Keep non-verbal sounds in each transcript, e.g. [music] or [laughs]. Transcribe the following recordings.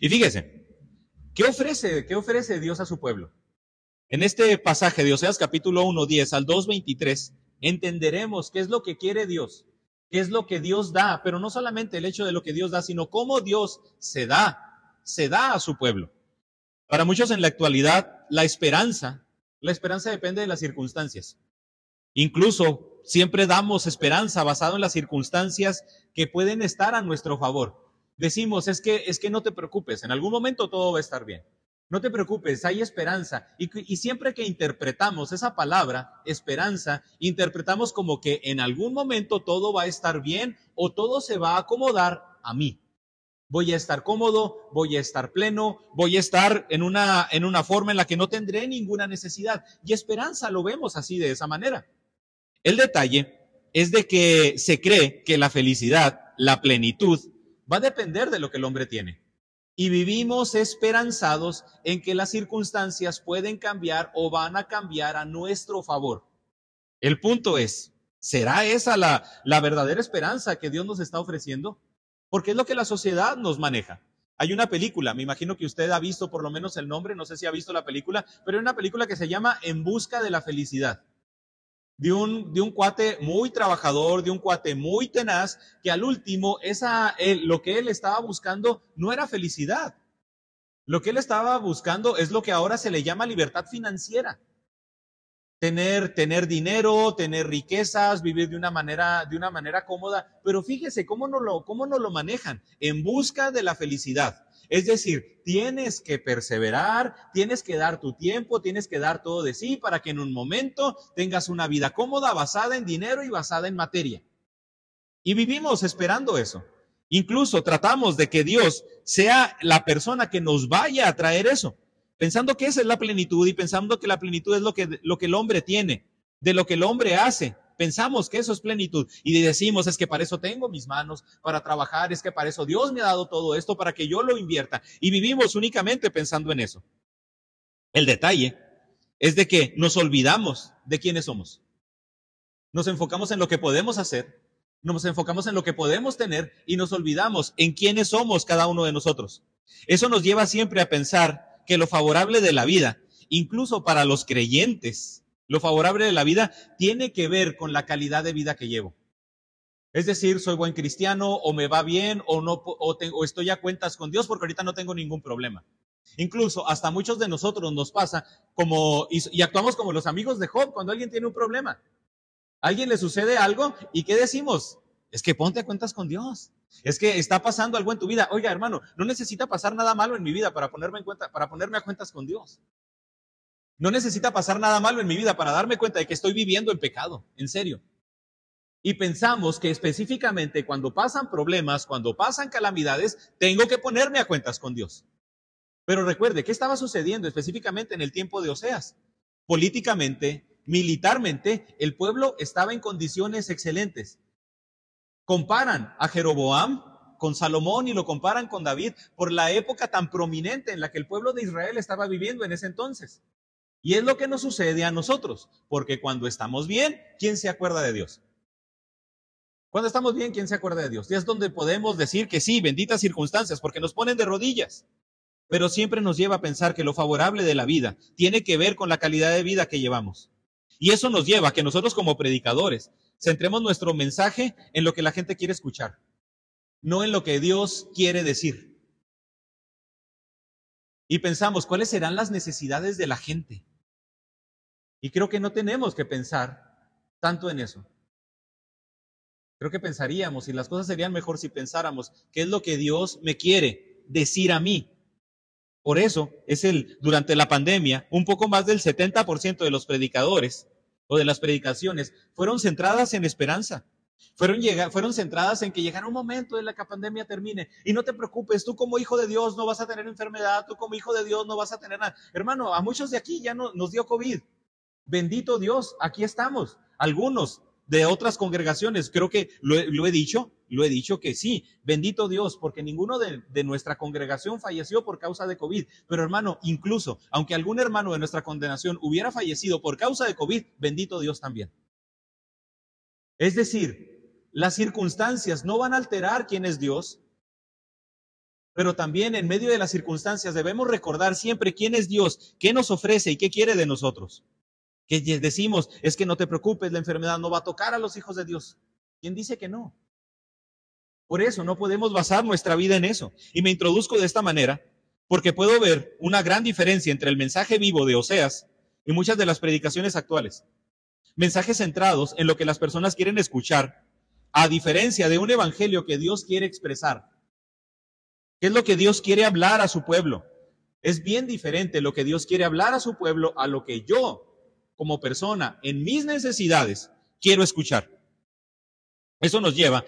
Y fíjese, ¿qué ofrece, qué ofrece Dios a su pueblo? En este pasaje de Oseas capítulo 1, 10 al 2, 23, entenderemos qué es lo que quiere Dios, qué es lo que Dios da, pero no solamente el hecho de lo que Dios da, sino cómo Dios se da, se da a su pueblo. Para muchos en la actualidad, la esperanza, la esperanza depende de las circunstancias. Incluso siempre damos esperanza basado en las circunstancias que pueden estar a nuestro favor. Decimos, es que, es que no te preocupes, en algún momento todo va a estar bien. No te preocupes, hay esperanza. Y, y, siempre que interpretamos esa palabra, esperanza, interpretamos como que en algún momento todo va a estar bien o todo se va a acomodar a mí. Voy a estar cómodo, voy a estar pleno, voy a estar en una, en una forma en la que no tendré ninguna necesidad. Y esperanza lo vemos así de esa manera. El detalle es de que se cree que la felicidad, la plenitud, va a depender de lo que el hombre tiene. Y vivimos esperanzados en que las circunstancias pueden cambiar o van a cambiar a nuestro favor. El punto es, ¿será esa la, verdadera esperanza que Dios nos está ofreciendo? porque es lo que la sociedad nos maneja. Hay una película, me imagino que usted ha visto por lo menos el nombre, no sé si ha visto la película, pero hay una película que se llama En Busca de la Felicidad. De un, de un cuate muy trabajador, de un cuate muy tenaz, que al último, esa, lo que él estaba buscando no era felicidad. Lo que él estaba buscando es lo que ahora se le llama libertad financiera tener, tener dinero, tener riquezas, vivir de una manera, de una manera cómoda. Pero fíjese cómo no lo, cómo no lo manejan, en busca de la felicidad. Es decir, tienes que perseverar, tienes que dar tu tiempo, tienes que dar todo de sí para que en un momento tengas una vida cómoda basada en dinero y basada en materia. Y vivimos esperando eso. Incluso tratamos de que Dios sea la persona que nos vaya a traer eso pensando que esa es la plenitud y pensando que la plenitud es lo que, lo que el hombre tiene, de lo que el hombre hace. Pensamos que eso es plenitud y decimos, es que para eso tengo mis manos, para trabajar, es que para eso Dios me ha dado todo esto, para que yo lo invierta. Y vivimos únicamente pensando en eso. El detalle es de que nos olvidamos de quiénes somos. Nos enfocamos en lo que podemos hacer, nos enfocamos en lo que podemos tener y nos olvidamos en quiénes somos cada uno de nosotros. Eso nos lleva siempre a pensar que lo favorable de la vida, incluso para los creyentes, lo favorable de la vida tiene que ver con la calidad de vida que llevo. Es decir, soy buen cristiano o me va bien o no o, estoy a cuentas con Dios porque ahorita no tengo ningún problema. Incluso hasta muchos de nosotros nos pasa como y, actuamos como los amigos de Job cuando alguien tiene un problema. Alguien le sucede algo y ¿qué decimos? Es que ponte a cuentas con Dios. Es que está pasando algo en tu vida. Oiga, hermano, no necesita pasar nada malo en mi vida para ponerme en cuenta, para ponerme a cuentas con Dios. No necesita pasar nada malo en mi vida para darme cuenta de que estoy viviendo en pecado, en serio. Y pensamos que específicamente cuando pasan problemas, cuando pasan calamidades, tengo que ponerme a cuentas con Dios. Pero recuerde, ¿qué estaba sucediendo específicamente en el tiempo de Oseas? Políticamente, militarmente, el pueblo estaba en condiciones excelentes. Comparan a Jeroboam con Salomón y lo comparan con David por la época tan prominente en la que el pueblo de Israel estaba viviendo en ese entonces. Y es lo que nos sucede a nosotros, porque cuando estamos bien, ¿quién se acuerda de Dios? Cuando estamos bien, ¿quién se acuerda de Dios? Y es donde podemos decir que sí, benditas circunstancias, porque nos ponen de rodillas. Pero siempre nos lleva a pensar que lo favorable de la vida tiene que ver con la calidad de vida que llevamos. Y eso nos lleva a que nosotros como predicadores centremos nuestro mensaje en lo que la gente quiere escuchar, no en lo que Dios quiere decir. Y pensamos, ¿cuáles serán las necesidades de la gente? Y creo que no tenemos que pensar tanto en eso. Creo que pensaríamos, y las cosas serían mejor si pensáramos, ¿qué es lo que Dios me quiere decir a mí? Por eso es el, durante la pandemia, un poco más del 70% de los predicadores o de las predicaciones fueron centradas en esperanza. Fueron, fueron centradas en que llegara un momento en la que la pandemia termine. Y no te preocupes, tú como hijo de Dios no vas a tener enfermedad, tú como hijo de Dios no vas a tener nada. Hermano, a muchos de aquí ya no, nos dio COVID. Bendito Dios, aquí estamos. Algunos de otras congregaciones. Creo que lo, he dicho, lo he dicho que sí, bendito Dios, porque ninguno de, nuestra congregación falleció por causa de COVID. Pero hermano, incluso, aunque algún hermano de nuestra condenación hubiera fallecido por causa de COVID, bendito Dios también. Es decir, las circunstancias no van a alterar quién es Dios. Pero también en medio de las circunstancias debemos recordar siempre quién es Dios, qué nos ofrece y qué quiere de nosotros. Que decimos, es que no te preocupes, la enfermedad no va a tocar a los hijos de Dios. ¿Quién dice que no? Por eso no podemos basar nuestra vida en eso. Y me introduzco de esta manera porque puedo ver una gran diferencia entre el mensaje vivo de Oseas y muchas de las predicaciones actuales. Mensajes centrados en lo que las personas quieren escuchar, a diferencia de un evangelio que Dios quiere expresar. ¿Qué es lo que Dios quiere hablar a su pueblo? Es bien diferente lo que Dios quiere hablar a su pueblo a lo que yo, como persona, en mis necesidades, quiero escuchar. Eso nos lleva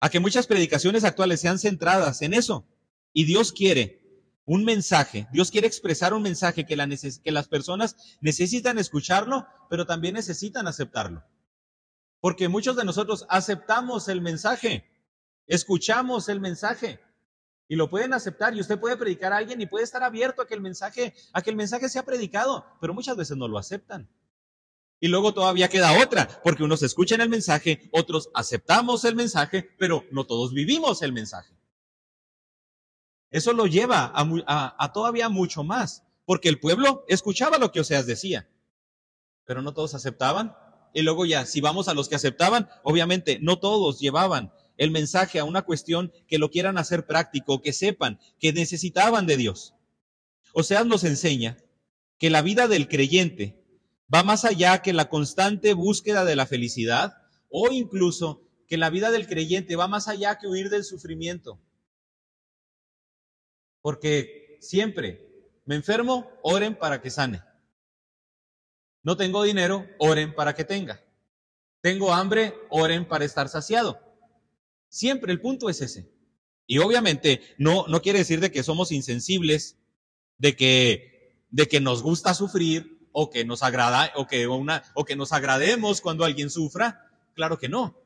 a que muchas predicaciones actuales sean centradas en eso. Y Dios quiere un mensaje, Dios quiere expresar un mensaje que, que las personas necesitan escucharlo, pero también necesitan aceptarlo. Porque muchos de nosotros aceptamos el mensaje, escuchamos el mensaje y lo pueden aceptar y usted puede predicar a alguien y puede estar abierto a que el mensaje, a que el mensaje sea predicado, pero muchas veces no lo aceptan. Y luego todavía queda otra, porque unos escuchan el mensaje, otros aceptamos el mensaje, pero no todos vivimos el mensaje. Eso lo lleva a, todavía mucho más, porque el pueblo escuchaba lo que Oseas decía, pero no todos aceptaban. Y luego ya, si vamos a los que aceptaban, obviamente no todos llevaban el mensaje a una cuestión que lo quieran hacer práctico, que sepan que necesitaban de Dios. Oseas nos enseña que la vida del creyente va más allá que la constante búsqueda de la felicidad o incluso que la vida del creyente va más allá que huir del sufrimiento. Porque siempre me enfermo, oren para que sane. No tengo dinero, oren para que tenga. Tengo hambre, oren para estar saciado. Siempre el punto es ese. Y obviamente no, no quiere decir de que somos insensibles, de que, de que nos gusta sufrir o que nos agrada o que, una, o que nos agrademos cuando alguien sufra. Claro que no.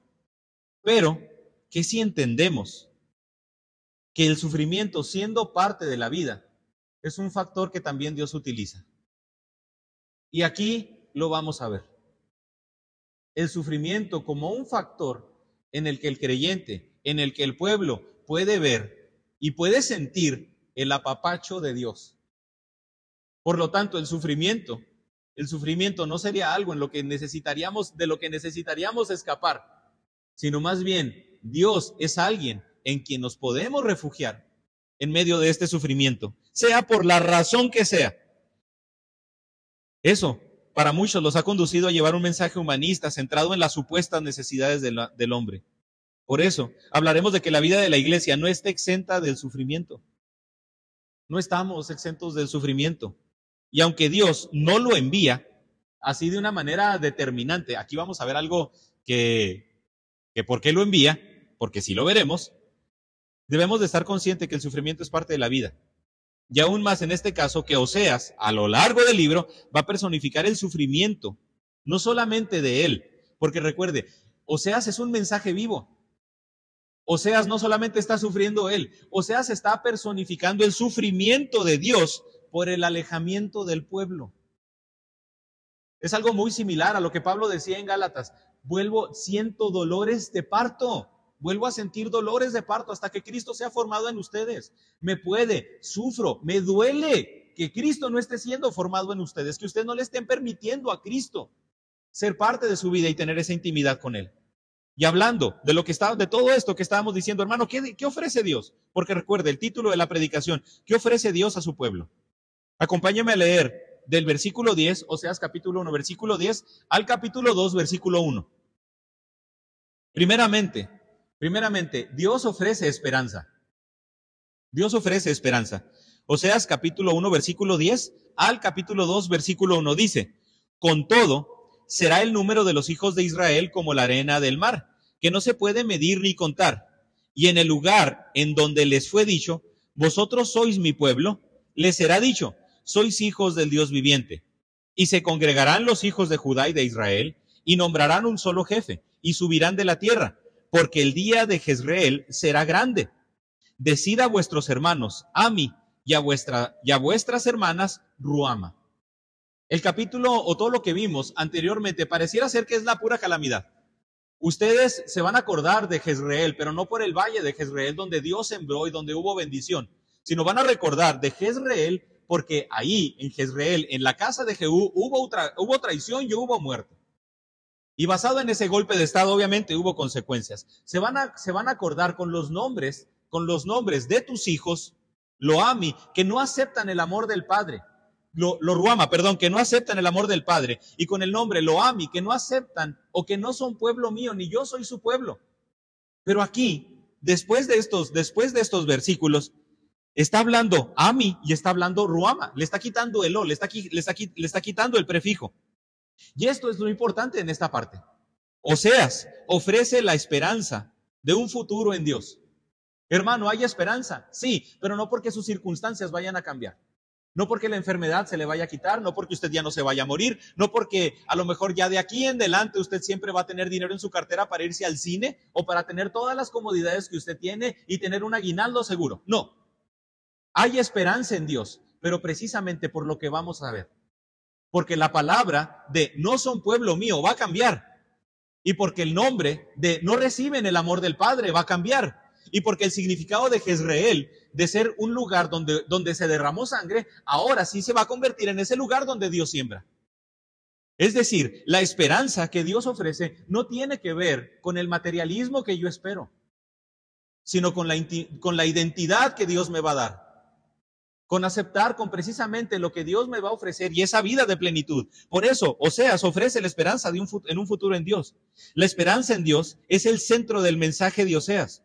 Pero que si entendemos que el sufrimiento, siendo parte de la vida, es un factor que también Dios utiliza. Y aquí lo vamos a ver. El sufrimiento como un factor en el que el creyente, en el que el pueblo puede ver y puede sentir el apapacho de Dios. Por lo tanto, el sufrimiento, el sufrimiento no sería algo en lo que necesitaríamos, de lo que necesitaríamos escapar, sino más bien Dios es alguien en quien nos podemos refugiar en medio de este sufrimiento, sea por la razón que sea. Eso, para muchos, los ha conducido a llevar un mensaje humanista centrado en las supuestas necesidades del hombre. Por eso, hablaremos de que la vida de la iglesia no está exenta del sufrimiento. No estamos exentos del sufrimiento. Y aunque Dios no lo envía, así de una manera determinante, aquí vamos a ver algo que, que ¿por qué lo envía? Porque si lo veremos, debemos de estar conscientes que el sufrimiento es parte de la vida. Y aún más en este caso que Oseas, a lo largo del libro, va a personificar el sufrimiento, no solamente de él, porque recuerde, Oseas es un mensaje vivo. Oseas no solamente está sufriendo él, Oseas está personificando el sufrimiento de Dios por el alejamiento del pueblo. Es algo muy similar a lo que Pablo decía en Gálatas. Vuelvo, siento dolores de parto. Vuelvo a sentir dolores de parto hasta que Cristo sea formado en ustedes. Me puede, sufro, me duele que Cristo no esté siendo formado en ustedes, que ustedes no le estén permitiendo a Cristo ser parte de su vida y tener esa intimidad con Él. Y hablando de lo que está, de todo esto que estábamos diciendo, hermano, ¿qué, ¿qué ofrece Dios? Porque recuerde el título de la predicación, ¿qué ofrece Dios a su pueblo? Acompáñame a leer del versículo 10, o sea, capítulo 1, versículo 10, al capítulo 2, versículo 1. Primeramente, Primeramente, Dios ofrece esperanza. Dios ofrece esperanza. Oseas capítulo 1, versículo 10 al capítulo 2, versículo 1 dice, con todo, será el número de los hijos de Israel como la arena del mar, que no se puede medir ni contar. Y en el lugar en donde les fue dicho, vosotros sois mi pueblo, les será dicho, sois hijos del Dios viviente. Y se congregarán los hijos de Judá y de Israel, y nombrarán un solo jefe, y subirán de la tierra porque el día de Jezreel será grande. Decida a vuestros hermanos, Ami, y a, vuestra, y a vuestras hermanas, Ruama. El capítulo o todo lo que vimos anteriormente pareciera ser que es la pura calamidad. Ustedes se van a acordar de Jezreel, pero no por el valle de Jezreel donde Dios sembró y donde hubo bendición, sino van a recordar de Jezreel porque ahí en Jezreel, en la casa de Jehú, hubo, hubo traición y hubo muerte. Y basado en ese golpe de estado, obviamente hubo consecuencias. Se van a, se van a acordar con los nombres, con los nombres de tus hijos, Loami, que no aceptan el amor del Padre. Lo, lo, Ruama, perdón, que no aceptan el amor del Padre. Y con el nombre Loami, que no aceptan o que no son pueblo mío, ni yo soy su pueblo. Pero aquí, después de estos, después de estos versículos, está hablando Ami y está hablando Ruama. Le está quitando el O, le está, le está, le está quitando el prefijo. Y esto es lo importante en esta parte. Oseas ofrece la esperanza de un futuro en Dios. Hermano, hay esperanza, sí, pero no porque sus circunstancias vayan a cambiar. No porque la enfermedad se le vaya a quitar, no porque usted ya no se vaya a morir, no porque a lo mejor ya de aquí en adelante usted siempre va a tener dinero en su cartera para irse al cine o para tener todas las comodidades que usted tiene y tener un aguinaldo seguro. No. Hay esperanza en Dios, pero precisamente por lo que vamos a ver porque la palabra de no son pueblo mío va a cambiar. Y porque el nombre de no reciben el amor del Padre va a cambiar. Y porque el significado de Jezreel, de ser un lugar donde, donde se derramó sangre, ahora sí se va a convertir en ese lugar donde Dios siembra. Es decir, la esperanza que Dios ofrece no tiene que ver con el materialismo que yo espero, sino con la, con la identidad que Dios me va a dar con aceptar con precisamente lo que Dios me va a ofrecer y esa vida de plenitud. Por eso, Oseas ofrece la esperanza de un, en un futuro en Dios. La esperanza en Dios es el centro del mensaje de Oseas.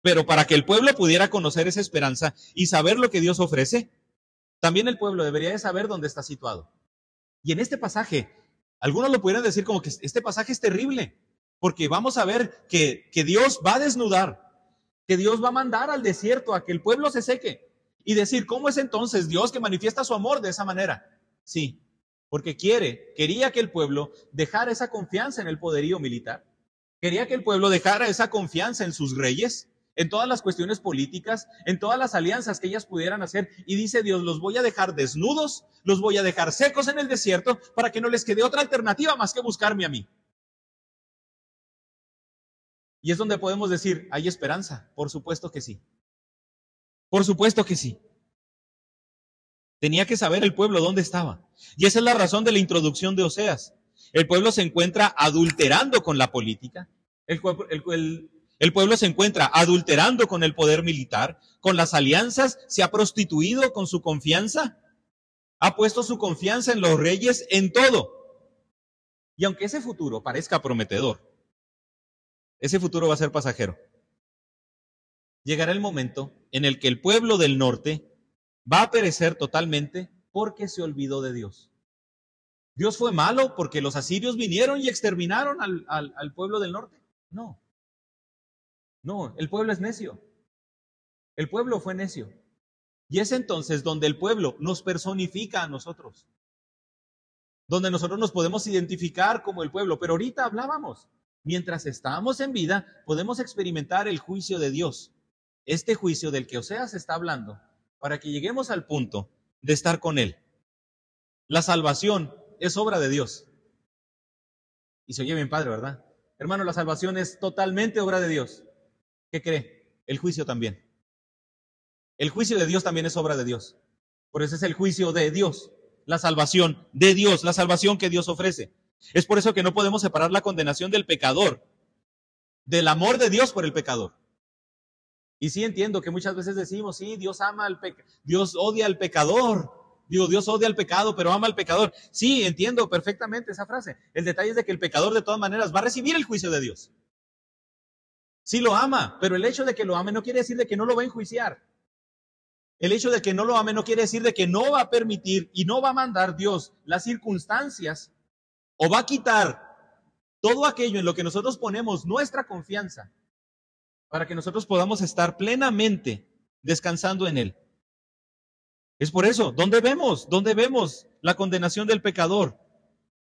Pero para que el pueblo pudiera conocer esa esperanza y saber lo que Dios ofrece, también el pueblo debería de saber dónde está situado. Y en este pasaje, algunos lo pudieran decir como que este pasaje es terrible, porque vamos a ver que, que Dios va a desnudar, que Dios va a mandar al desierto a que el pueblo se seque, y decir, ¿cómo es entonces Dios que manifiesta su amor de esa manera? Sí, porque quiere, quería que el pueblo dejara esa confianza en el poderío militar, quería que el pueblo dejara esa confianza en sus reyes, en todas las cuestiones políticas, en todas las alianzas que ellas pudieran hacer. Y dice Dios, los voy a dejar desnudos, los voy a dejar secos en el desierto para que no les quede otra alternativa más que buscarme a mí. Y es donde podemos decir, hay esperanza, por supuesto que sí. Por supuesto que sí. Tenía que saber el pueblo dónde estaba. Y esa es la razón de la introducción de Oseas. El pueblo se encuentra adulterando con la política. El, pueblo se encuentra adulterando con el poder militar, con las alianzas, se ha prostituido con su confianza, ha puesto su confianza en los reyes, en todo. Y aunque ese futuro parezca prometedor, ese futuro va a ser pasajero llegará el momento en el que el pueblo del norte va a perecer totalmente porque se olvidó de Dios. ¿Dios fue malo porque los asirios vinieron y exterminaron al, pueblo del norte? No. No, el pueblo es necio. El pueblo fue necio. Y es entonces donde el pueblo nos personifica a nosotros. Donde nosotros nos podemos identificar como el pueblo. Pero ahorita hablábamos, mientras estamos en vida, podemos experimentar el juicio de Dios este juicio del que Oseas está hablando para que lleguemos al punto de estar con Él. La salvación es obra de Dios. Y se oye bien padre, ¿verdad? Hermano, la salvación es totalmente obra de Dios. ¿Qué cree? El juicio también. El juicio de Dios también es obra de Dios. Por eso es el juicio de Dios, la salvación de Dios, la salvación que Dios ofrece. Es por eso que no podemos separar la condenación del pecador del amor de Dios por el pecador. Y sí entiendo que muchas veces decimos, sí, Dios ama al Dios odia al pecador. Digo, Dios odia al pecado, pero ama al pecador. Sí, entiendo perfectamente esa frase. El detalle es de que el pecador de todas maneras va a recibir el juicio de Dios. Sí lo ama, pero el hecho de que lo ame no quiere decir de que no lo va a enjuiciar. El hecho de que no lo ame no quiere decir de que no va a permitir y no va a mandar Dios las circunstancias o va a quitar todo aquello en lo que nosotros ponemos nuestra confianza para que nosotros podamos estar plenamente descansando en Él. Es por eso, ¿dónde vemos? ¿Dónde vemos la condenación del pecador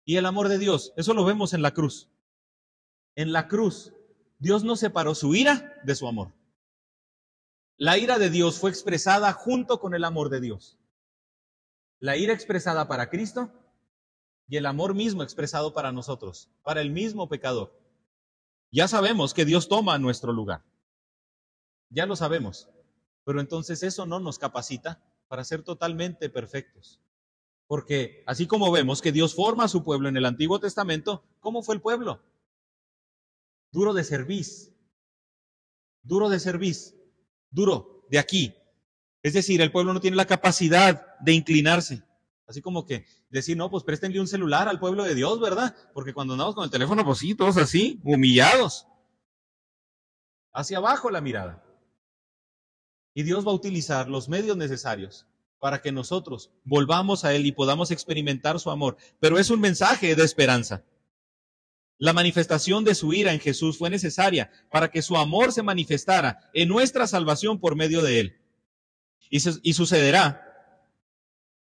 y el amor de Dios? Eso lo vemos en la cruz. En la cruz, Dios no separó su ira de su amor. La ira de Dios fue expresada junto con el amor de Dios. La ira expresada para Cristo y el amor mismo expresado para nosotros, para el mismo pecador. Ya sabemos que Dios toma nuestro lugar. Ya lo sabemos. Pero entonces eso no nos capacita para ser totalmente perfectos. Porque así como vemos que Dios forma a su pueblo en el Antiguo Testamento, ¿cómo fue el pueblo? Duro de cerviz. Duro de cerviz. Duro de aquí. Es decir, el pueblo no tiene la capacidad de inclinarse. Así como que decir, no, pues préstenle un celular al pueblo de Dios, ¿verdad? Porque cuando andamos con el teléfono, pues sí, todos así, humillados. Hacia abajo la mirada. Y Dios va a utilizar los medios necesarios para que nosotros volvamos a Él y podamos experimentar su amor. Pero es un mensaje de esperanza. La manifestación de su ira en Jesús fue necesaria para que su amor se manifestara en nuestra salvación por medio de Él. Y, sucederá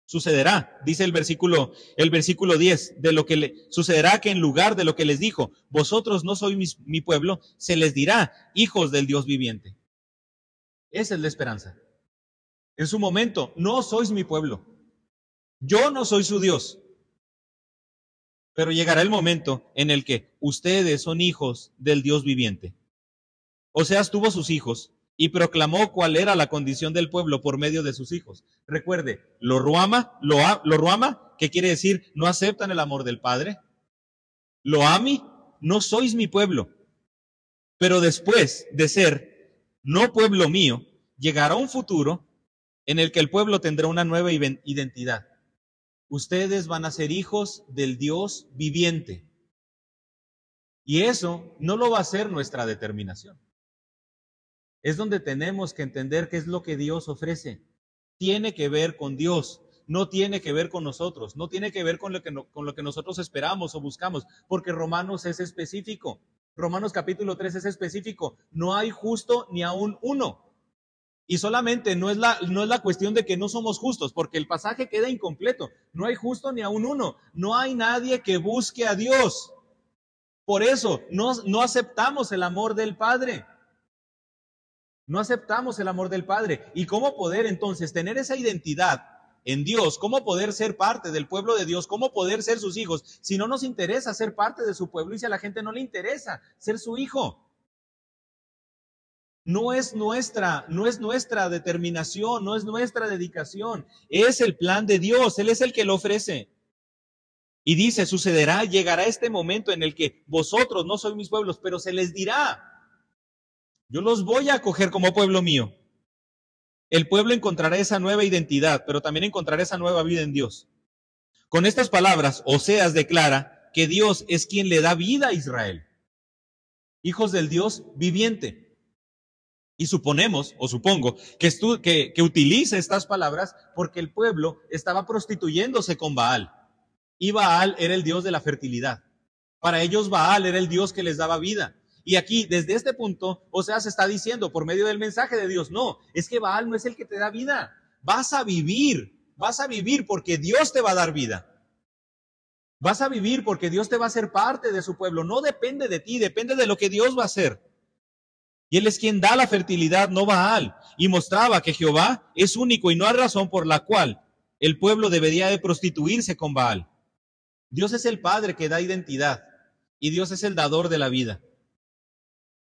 sucederá, dice el versículo, el versículo 10, de lo que le sucederá que en lugar de lo que les dijo, vosotros no sois mi, pueblo, se les dirá hijos del Dios viviente. Esa es la esperanza. En su momento, no sois mi pueblo. Yo no soy su Dios. Pero llegará el momento en el que ustedes son hijos del Dios viviente. O sea, tuvo sus hijos, y proclamó cuál era la condición del pueblo por medio de sus hijos. Recuerde, lo ruama, lo, lo ruama, ¿qué quiere decir? No aceptan el amor del Padre. Lo ami, no sois mi pueblo. Pero después de ser no pueblo mío, llegará un futuro en el que el pueblo tendrá una nueva identidad. Ustedes van a ser hijos del Dios viviente. Y eso no lo va a ser nuestra determinación es donde tenemos que entender qué es lo que Dios ofrece. Tiene que ver con Dios, no tiene que ver con nosotros, no tiene que ver con lo que, con lo que nosotros esperamos o buscamos, porque Romanos es específico. Romanos capítulo 3 es específico. No hay justo ni aún uno. Y solamente no es, la, no es la cuestión de que no somos justos, porque el pasaje queda incompleto. No hay justo ni aún uno. No hay nadie que busque a Dios. Por eso no, no aceptamos el amor del Padre. No aceptamos el amor del Padre. ¿Y cómo poder entonces tener esa identidad en Dios? ¿Cómo poder ser parte del pueblo de Dios? ¿Cómo poder ser sus hijos? Si no nos interesa ser parte de su pueblo y si a la gente no le interesa ser su hijo. No es nuestra, no es nuestra determinación, no es nuestra dedicación. Es el plan de Dios. Él es el que lo ofrece. Y dice, sucederá, llegará este momento en el que vosotros no sois mis pueblos, pero se les dirá, yo los voy a acoger como pueblo mío. El pueblo encontrará esa nueva identidad, pero también encontrará esa nueva vida en Dios. Con estas palabras, Oseas declara que Dios es quien le da vida a Israel. Hijos del Dios viviente. Y suponemos, o supongo, que, que, que utiliza estas palabras porque el pueblo estaba prostituyéndose con Baal. Y Baal era el Dios de la fertilidad. Para ellos Baal era el Dios que les daba vida. Y aquí, desde este punto, o sea, se está diciendo por medio del mensaje de Dios, no, es que Baal no es el que te da vida. Vas a vivir, vas a vivir porque Dios te va a dar vida. Vas a vivir porque Dios te va a hacer parte de su pueblo. No depende de ti, depende de lo que Dios va a hacer. Y Él es quien da la fertilidad, no Baal. Y mostraba que Jehová es único y no hay razón por la cual el pueblo debería de prostituirse con Baal. Dios es el Padre que da identidad y Dios es el dador de la vida.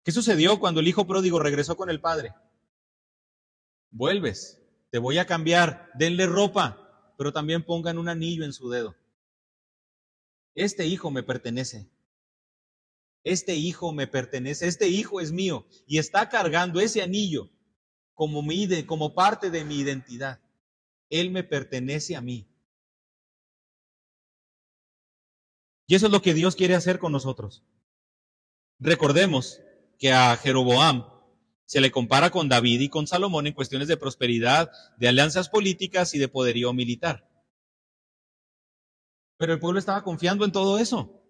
¿Qué sucedió cuando el hijo pródigo regresó con el padre? Vuelves, te voy a cambiar, denle ropa, pero también pongan un anillo en su dedo. Este hijo me pertenece. Este hijo me pertenece, este hijo es mío y está cargando ese anillo como, mi, como parte de mi identidad. Él me pertenece a mí. Y eso es lo que Dios quiere hacer con nosotros. Recordemos que a Jeroboam se le compara con David y con Salomón en cuestiones de prosperidad, de alianzas políticas y de poderío militar. Pero el pueblo estaba confiando en todo eso.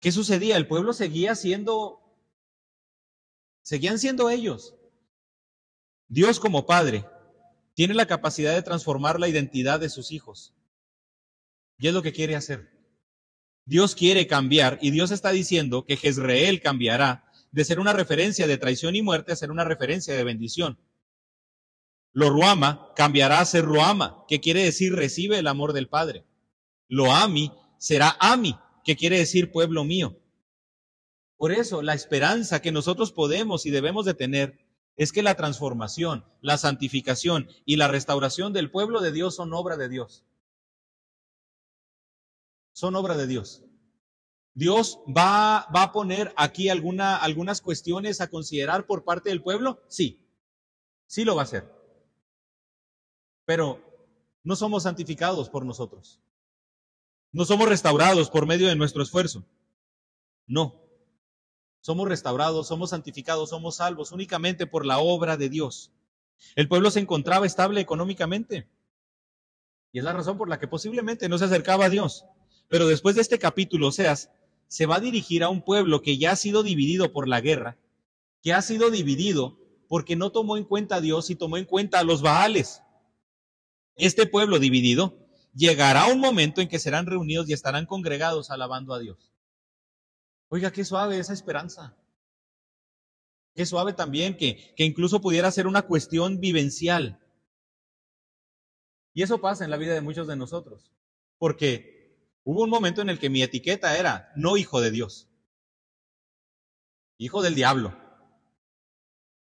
¿Qué sucedía? El pueblo seguía siendo, seguían siendo ellos. Dios como Padre tiene la capacidad de transformar la identidad de sus hijos. Y es lo que quiere hacer. Dios quiere cambiar y Dios está diciendo que Jezreel cambiará de ser una referencia de traición y muerte a ser una referencia de bendición. Lo Ruama cambiará a ser Ruama, que quiere decir recibe el amor del Padre. Lo Ami será Ami, que quiere decir pueblo mío. Por eso, la esperanza que nosotros podemos y debemos de tener es que la transformación, la santificación y la restauración del pueblo de Dios son obra de Dios. Son obra de Dios. Dios va, va a poner aquí alguna, algunas cuestiones a considerar por parte del pueblo. Sí, sí lo va a hacer. Pero no somos santificados por nosotros. No somos restaurados por medio de nuestro esfuerzo. No. Somos restaurados, somos santificados, somos salvos únicamente por la obra de Dios. El pueblo se encontraba estable económicamente. Y es la razón por la que posiblemente no se acercaba a Dios. Pero después de este capítulo, Oseas se va a dirigir a un pueblo que ya ha sido dividido por la guerra, que ha sido dividido porque no tomó en cuenta a Dios y tomó en cuenta a los Baales. Este pueblo dividido llegará un momento en que serán reunidos y estarán congregados alabando a Dios. Oiga, qué suave esa esperanza. Qué suave también que, que incluso pudiera ser una cuestión vivencial. Y eso pasa en la vida de muchos de nosotros. Porque hubo un momento en el que mi etiqueta era no hijo de Dios, hijo del diablo.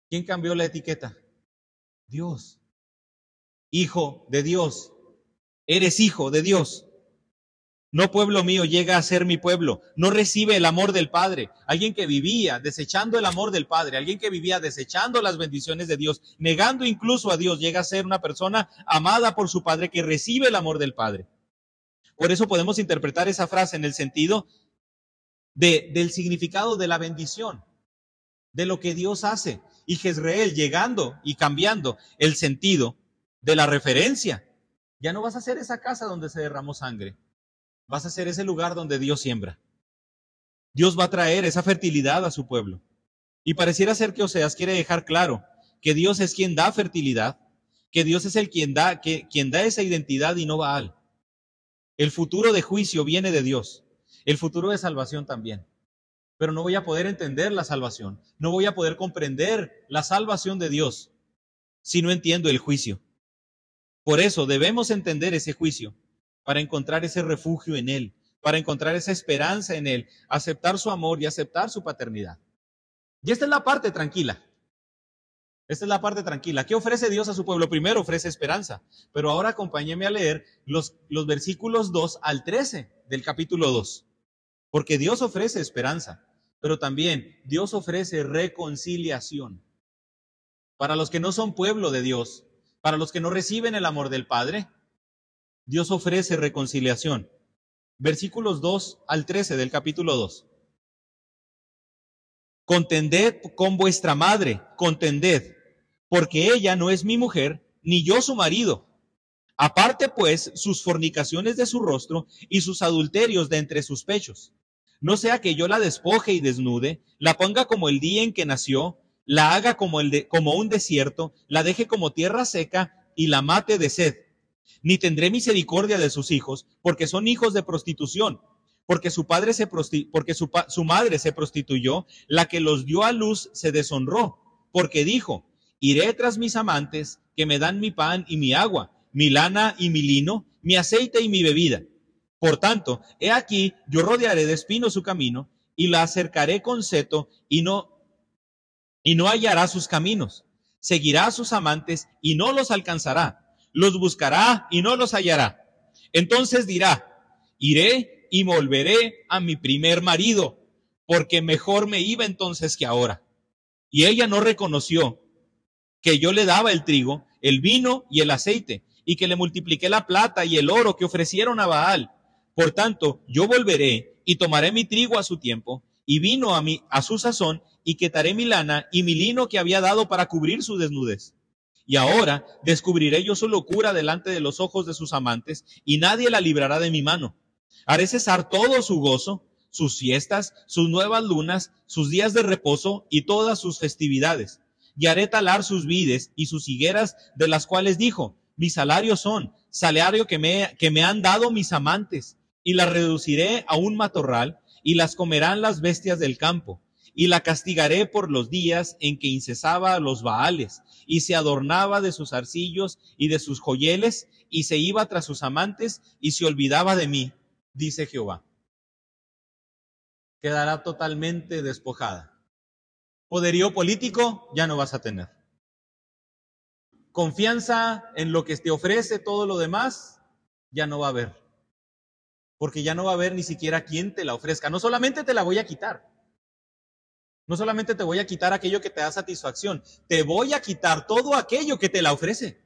¿Quién cambió la etiqueta? Dios. Hijo de Dios. Eres hijo de Dios. No pueblo mío llega a ser mi pueblo. No recibe el amor del Padre. Alguien que vivía desechando el amor del Padre. Alguien que vivía desechando las bendiciones de Dios. Negando incluso a Dios. Llega a ser una persona amada por su Padre que recibe el amor del Padre. Por eso podemos interpretar esa frase en el sentido de, del significado de la bendición. De lo que Dios hace. Y Jezreel llegando y cambiando el sentido de la referencia. Ya no vas a ser esa casa donde se derramó sangre vas a ser ese lugar donde Dios siembra. Dios va a traer esa fertilidad a su pueblo. Y pareciera ser que Oseas quiere dejar claro que Dios es quien da fertilidad, que Dios es el quien da, que, quien da esa identidad y no Baal. El futuro de juicio viene de Dios, el futuro de salvación también. Pero no voy a poder entender la salvación, no voy a poder comprender la salvación de Dios si no entiendo el juicio. Por eso debemos entender ese juicio para encontrar ese refugio en Él, para encontrar esa esperanza en Él, aceptar su amor y aceptar su paternidad. Y esta es la parte tranquila. Esta es la parte tranquila. ¿Qué ofrece Dios a su pueblo? Primero ofrece esperanza, pero ahora acompáñeme a leer los, los versículos 2 al 13 del capítulo 2. Porque Dios ofrece esperanza, pero también Dios ofrece reconciliación. Para los que no son pueblo de Dios, para los que no reciben el amor del Padre, Dios ofrece reconciliación. Versículos 2 al 13 del capítulo 2. Contended con vuestra madre, contended, porque ella no es mi mujer, ni yo su marido. Aparte pues sus fornicaciones de su rostro y sus adulterios de entre sus pechos. No sea que yo la despoje y desnude, la ponga como el día en que nació, la haga como, el como un desierto, la deje como tierra seca y la mate de sed ni tendré misericordia de sus hijos, porque son hijos de prostitución, porque su padre se porque su, su madre se prostituyó, la que los dio a luz se deshonró, porque dijo, iré tras mis amantes que me dan mi pan y mi agua, mi lana y mi lino, mi aceite y mi bebida. Por tanto, he aquí, yo rodearé de espinos su camino y la acercaré con seto y no y no hallará sus caminos. Seguirá a sus amantes y no los alcanzará los buscará y no los hallará. Entonces dirá, iré y volveré a mi primer marido, porque mejor me iba entonces que ahora. Y ella no reconoció que yo le daba el trigo, el vino y el aceite, y que le multipliqué la plata y el oro que ofrecieron a Baal. Por tanto, yo volveré y tomaré mi trigo a su tiempo, y vino a mí a su sazón, y quitaré mi lana y mi lino que había dado para cubrir su desnudez. Y ahora descubriré yo su locura delante de los ojos de sus amantes, y nadie la librará de mi mano. Haré cesar todo su gozo, sus fiestas, sus nuevas lunas, sus días de reposo y todas sus festividades. Y haré talar sus vides y sus higueras, de las cuales dijo, mi salario son, salario que me, que me han dado mis amantes, y las reduciré a un matorral, y las comerán las bestias del campo y la castigaré por los días en que incesaba a los baales, y se adornaba de sus arcillos y de sus joyeles, y se iba tras sus amantes, y se olvidaba de mí, dice Jehová. quedará totalmente despojada. Poderío político ya no vas a tener. Confianza en lo que te ofrece todo lo demás ya no va a haber. Porque ya no va a haber ni siquiera quien te la ofrezca. No solamente te la voy a quitar. No solamente te voy a quitar aquello que te da satisfacción, te voy a quitar todo aquello que te la ofrece.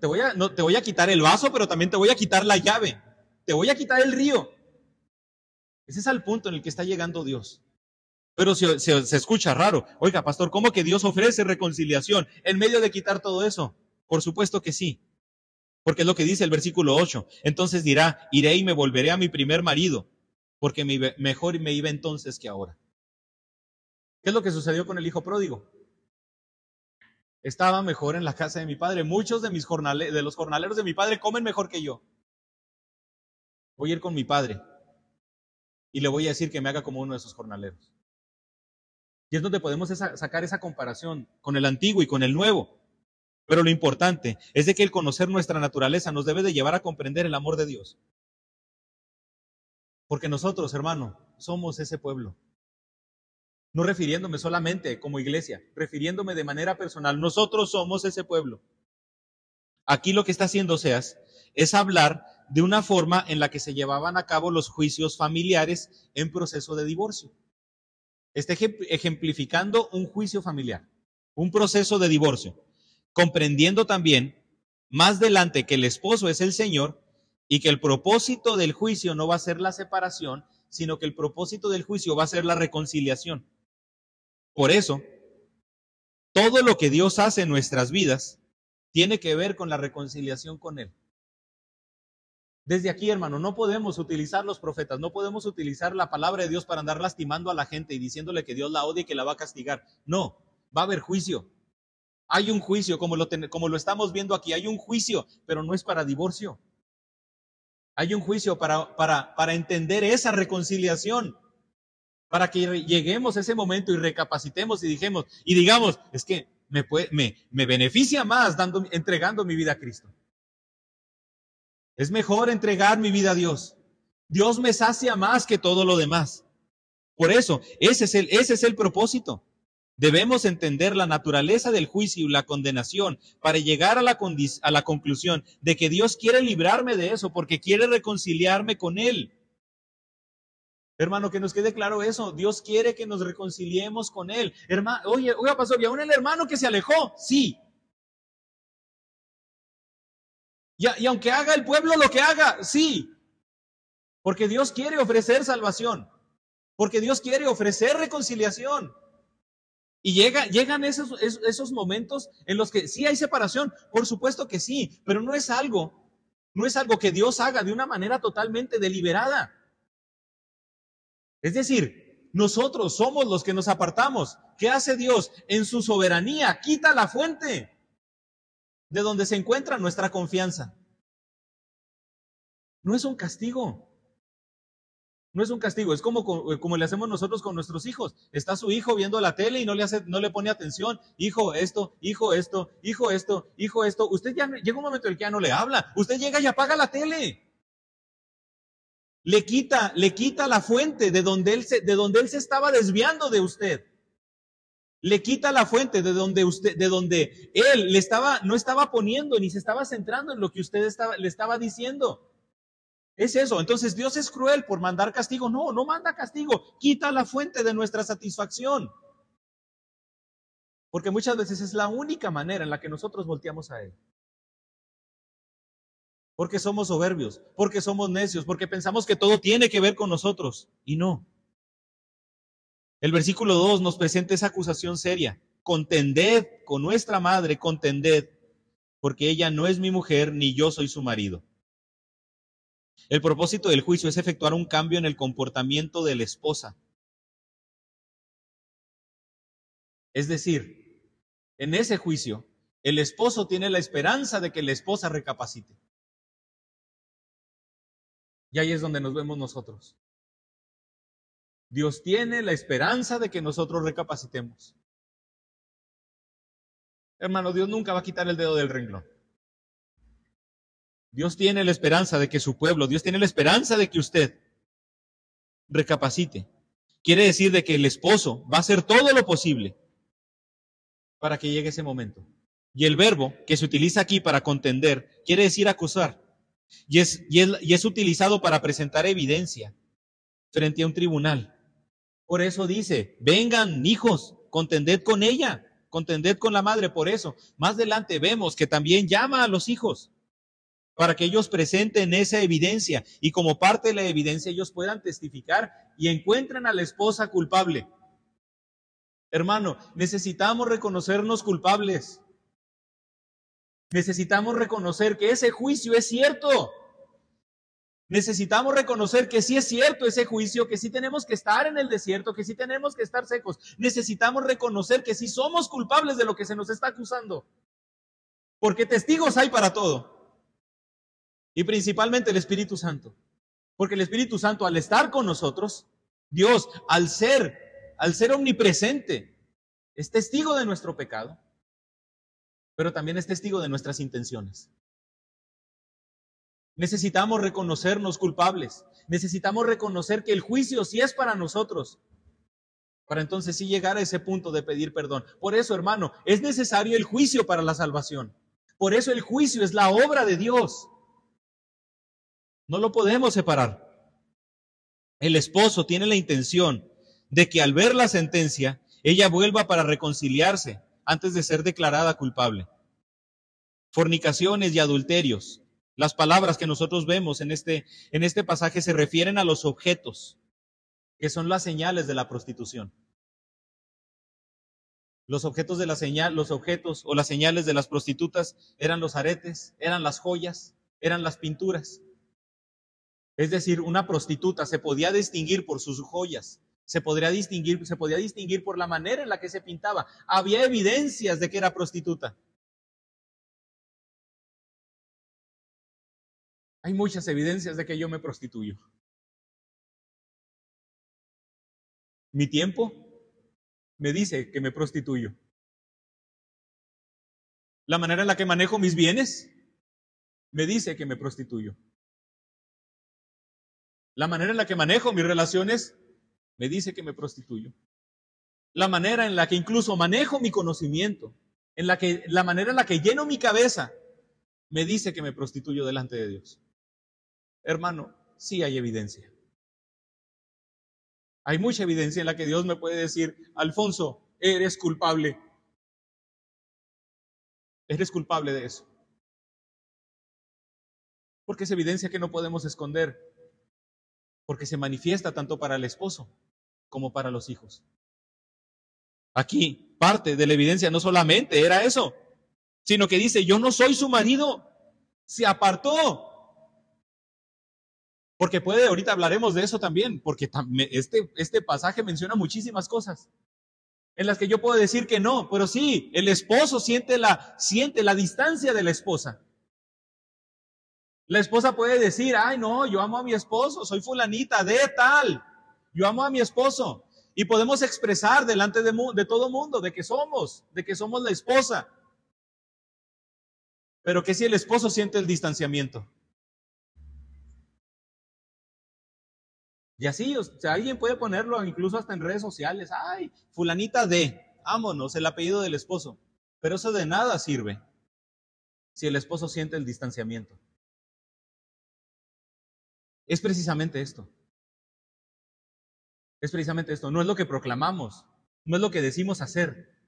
Te voy a, no, te voy a quitar el vaso, pero también te voy a quitar la llave. Te voy a quitar el río. Ese es el punto en el que está llegando Dios. Pero se, se, escucha raro. Oiga, pastor, ¿cómo que Dios ofrece reconciliación en medio de quitar todo eso? Por supuesto que sí. Porque es lo que dice el versículo 8. Entonces dirá, iré y me volveré a mi primer marido, porque mejor me iba entonces que ahora. ¿Qué es lo que sucedió con el hijo pródigo? Estaba mejor en la casa de mi padre. Muchos de, mis de los jornaleros de mi padre comen mejor que yo. Voy a ir con mi padre y le voy a decir que me haga como uno de esos jornaleros. Y es donde podemos sacar esa comparación con el antiguo y con el nuevo. Pero lo importante es de que el conocer nuestra naturaleza nos debe de llevar a comprender el amor de Dios. Porque nosotros, hermano, somos ese pueblo. No refiriéndome solamente como iglesia, refiriéndome de manera personal. Nosotros somos ese pueblo. Aquí lo que está haciendo Seas es hablar de una forma en la que se llevaban a cabo los juicios familiares en proceso de divorcio. Está ejemplificando un juicio familiar, un proceso de divorcio, comprendiendo también más adelante que el esposo es el Señor y que el propósito del juicio no va a ser la separación, sino que el propósito del juicio va a ser la reconciliación. Por eso, todo lo que Dios hace en nuestras vidas tiene que ver con la reconciliación con Él. Desde aquí, hermano, no podemos utilizar los profetas, no podemos utilizar la palabra de Dios para andar lastimando a la gente y diciéndole que Dios la odia y que la va a castigar. No, va a haber juicio. Hay un juicio, como lo, como lo estamos viendo aquí, hay un juicio, pero no es para divorcio. Hay un juicio para, para, para entender esa reconciliación, para que lleguemos a ese momento y recapacitemos y dijemos, y digamos, es que me, me, beneficia más dando, entregando mi vida a Cristo. Es mejor entregar mi vida a Dios. Dios me sacia más que todo lo demás. Por eso, ese es el, ese es el propósito. Debemos entender la naturaleza del juicio y la condenación para llegar a la, a la conclusión de que Dios quiere librarme de eso porque quiere reconciliarme con Él. Hermano, que nos quede claro eso. Dios quiere que nos reconciliemos con Él. Hermano, oye, oiga, pastor, ¿y aún el hermano que se alejó? Sí, Y, aunque haga el pueblo lo que haga, sí. Porque Dios quiere ofrecer salvación. Porque Dios quiere ofrecer reconciliación. Y llega, llegan esos, esos momentos en los que sí hay separación, por supuesto que sí, pero no es algo, no es algo que Dios haga de una manera totalmente deliberada. Es decir, nosotros somos los que nos apartamos. ¿Qué hace Dios? En su soberanía quita la fuente de donde se encuentra nuestra confianza. No es un castigo. No es un castigo, es como, como le hacemos nosotros con nuestros hijos. Está su hijo viendo la tele y no le, hace, no le pone atención. Hijo esto, hijo esto, hijo esto, hijo esto. Usted ya llega un momento en el que ya no le habla. Usted llega y apaga la tele. Le quita, le quita la fuente de donde él se, de donde él se estaba desviando de usted le quita la fuente de donde usted, de donde él le estaba, no estaba poniendo ni se estaba centrando en lo que usted estaba, le estaba diciendo. Es eso. Entonces Dios es cruel por mandar castigo. No, no manda castigo. Quita la fuente de nuestra satisfacción. Porque muchas veces es la única manera en la que nosotros volteamos a Él. Porque somos soberbios, porque somos necios, porque pensamos que todo tiene que ver con nosotros. Y no. El versículo 2 nos presenta esa acusación seria. Contended con nuestra madre, contended, porque ella no es mi mujer ni yo soy su marido. El propósito del juicio es efectuar un cambio en el comportamiento de la esposa. Es decir, en ese juicio, el esposo tiene la esperanza de que la esposa recapacite. Y ahí es donde nos vemos nosotros. Dios tiene la esperanza de que nosotros recapacitemos. Hermano, Dios nunca va a quitar el dedo del renglón. Dios tiene la esperanza de que su pueblo, Dios tiene la esperanza de que usted recapacite. Quiere decir de que el esposo va a hacer todo lo posible para que llegue ese momento. Y el verbo que se utiliza aquí para contender quiere decir acusar. Y es, y y es utilizado para presentar evidencia frente a un tribunal. Por eso dice, vengan hijos, contended con ella, contended con la madre. Por eso, más adelante vemos que también llama a los hijos para que ellos presenten esa evidencia y como parte de la evidencia ellos puedan testificar y encuentren a la esposa culpable. Hermano, necesitamos reconocernos culpables. Necesitamos reconocer que ese juicio es cierto. Necesitamos reconocer que sí es cierto ese juicio, que sí tenemos que estar en el desierto, que sí tenemos que estar secos. Necesitamos reconocer que sí somos culpables de lo que se nos está acusando. Porque testigos hay para todo. Y principalmente el Espíritu Santo. Porque el Espíritu Santo al estar con nosotros, Dios al ser, al ser omnipresente, es testigo de nuestro pecado, pero también es testigo de nuestras intenciones. Necesitamos reconocernos culpables. Necesitamos reconocer que el juicio sí es para nosotros. Para entonces sí llegar a ese punto de pedir perdón. Por eso, hermano, es necesario el juicio para la salvación. Por eso el juicio es la obra de Dios. No lo podemos separar. El esposo tiene la intención de que al ver la sentencia, ella vuelva para reconciliarse antes de ser declarada culpable. Fornicaciones y adulterios las palabras que nosotros vemos en este, en este pasaje se refieren a los objetos, que son las señales de la prostitución. Los objetos de la señal, los objetos o las señales de las prostitutas eran los aretes, eran las joyas, eran las pinturas. Es decir, una prostituta se podía distinguir por sus joyas, se podría distinguir, se podía distinguir por la manera en la que se pintaba. Había evidencias de que era prostituta. Hay muchas evidencias de que yo me prostituyo. Mi tiempo me dice que me prostituyo. La manera en la que manejo mis bienes me dice que me prostituyo. La manera en la que manejo mis relaciones me dice que me prostituyo. La manera en la que incluso manejo mi conocimiento, en la que la manera en la que lleno mi cabeza me dice que me prostituyo delante de Dios. Hermano, sí hay evidencia. Hay mucha evidencia en la que Dios me puede decir, Alfonso, eres culpable. Eres culpable de eso. Porque es evidencia que no podemos esconder. Porque se manifiesta tanto para el esposo como para los hijos. Aquí, parte de la evidencia no solamente era eso, sino que dice, yo no soy su marido. Se apartó, porque puede, ahorita hablaremos de eso también, porque este, este pasaje menciona muchísimas cosas en las que yo puedo decir que no, pero sí, el esposo siente la, siente la distancia de la esposa. La esposa puede decir, ay no, yo amo a mi esposo, soy fulanita de tal, yo amo a mi esposo. Y podemos expresar delante de, de todo mundo de que somos, de que somos la esposa. Pero que si el esposo siente el distanciamiento. Y así, o sea, alguien puede ponerlo incluso hasta en redes sociales. Ay, fulanita de, vámonos, el apellido del esposo. Pero eso de nada sirve si el esposo siente el distanciamiento. Es precisamente esto. Es precisamente esto. No es lo que proclamamos, no es lo que decimos hacer.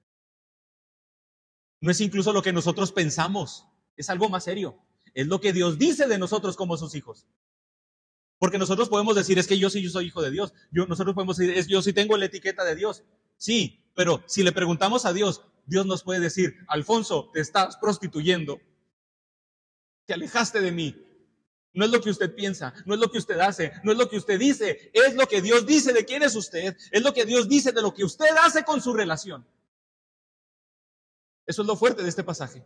No es incluso lo que nosotros pensamos. Es algo más serio. Es lo que Dios dice de nosotros como sus hijos. Porque nosotros podemos decir, es que yo sí yo soy hijo de Dios. Yo, nosotros podemos decir, es, yo sí tengo la etiqueta de Dios. Sí, pero si le preguntamos a Dios, Dios nos puede decir, Alfonso, te estás prostituyendo. Te alejaste de mí. No es lo que usted piensa, no es lo que usted hace, no es lo que usted dice, es lo que Dios dice de quién es usted, es lo que Dios dice de lo que usted hace con su relación. Eso es lo fuerte de este pasaje.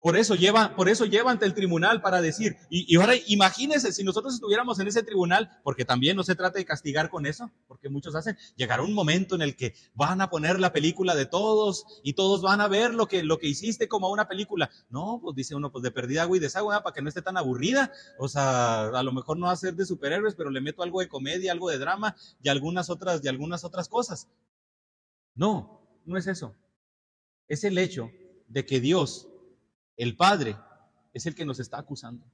Por eso lleva, por eso lleva ante el tribunal para decir, y, ahora imagínense si nosotros estuviéramos en ese tribunal, porque también no se trata de castigar con eso, porque muchos hacen, llegará un momento en el que van a poner la película de todos y todos van a ver lo que, lo que hiciste como una película. No, pues dice uno, pues de perdida agua y desagua, para que no esté tan aburrida. O sea, a lo mejor no va a ser de superhéroes, pero le meto algo de comedia, algo de drama y algunas otras, y algunas otras cosas. No, no es eso. Es el hecho de que Dios el Padre es el que nos está acusando.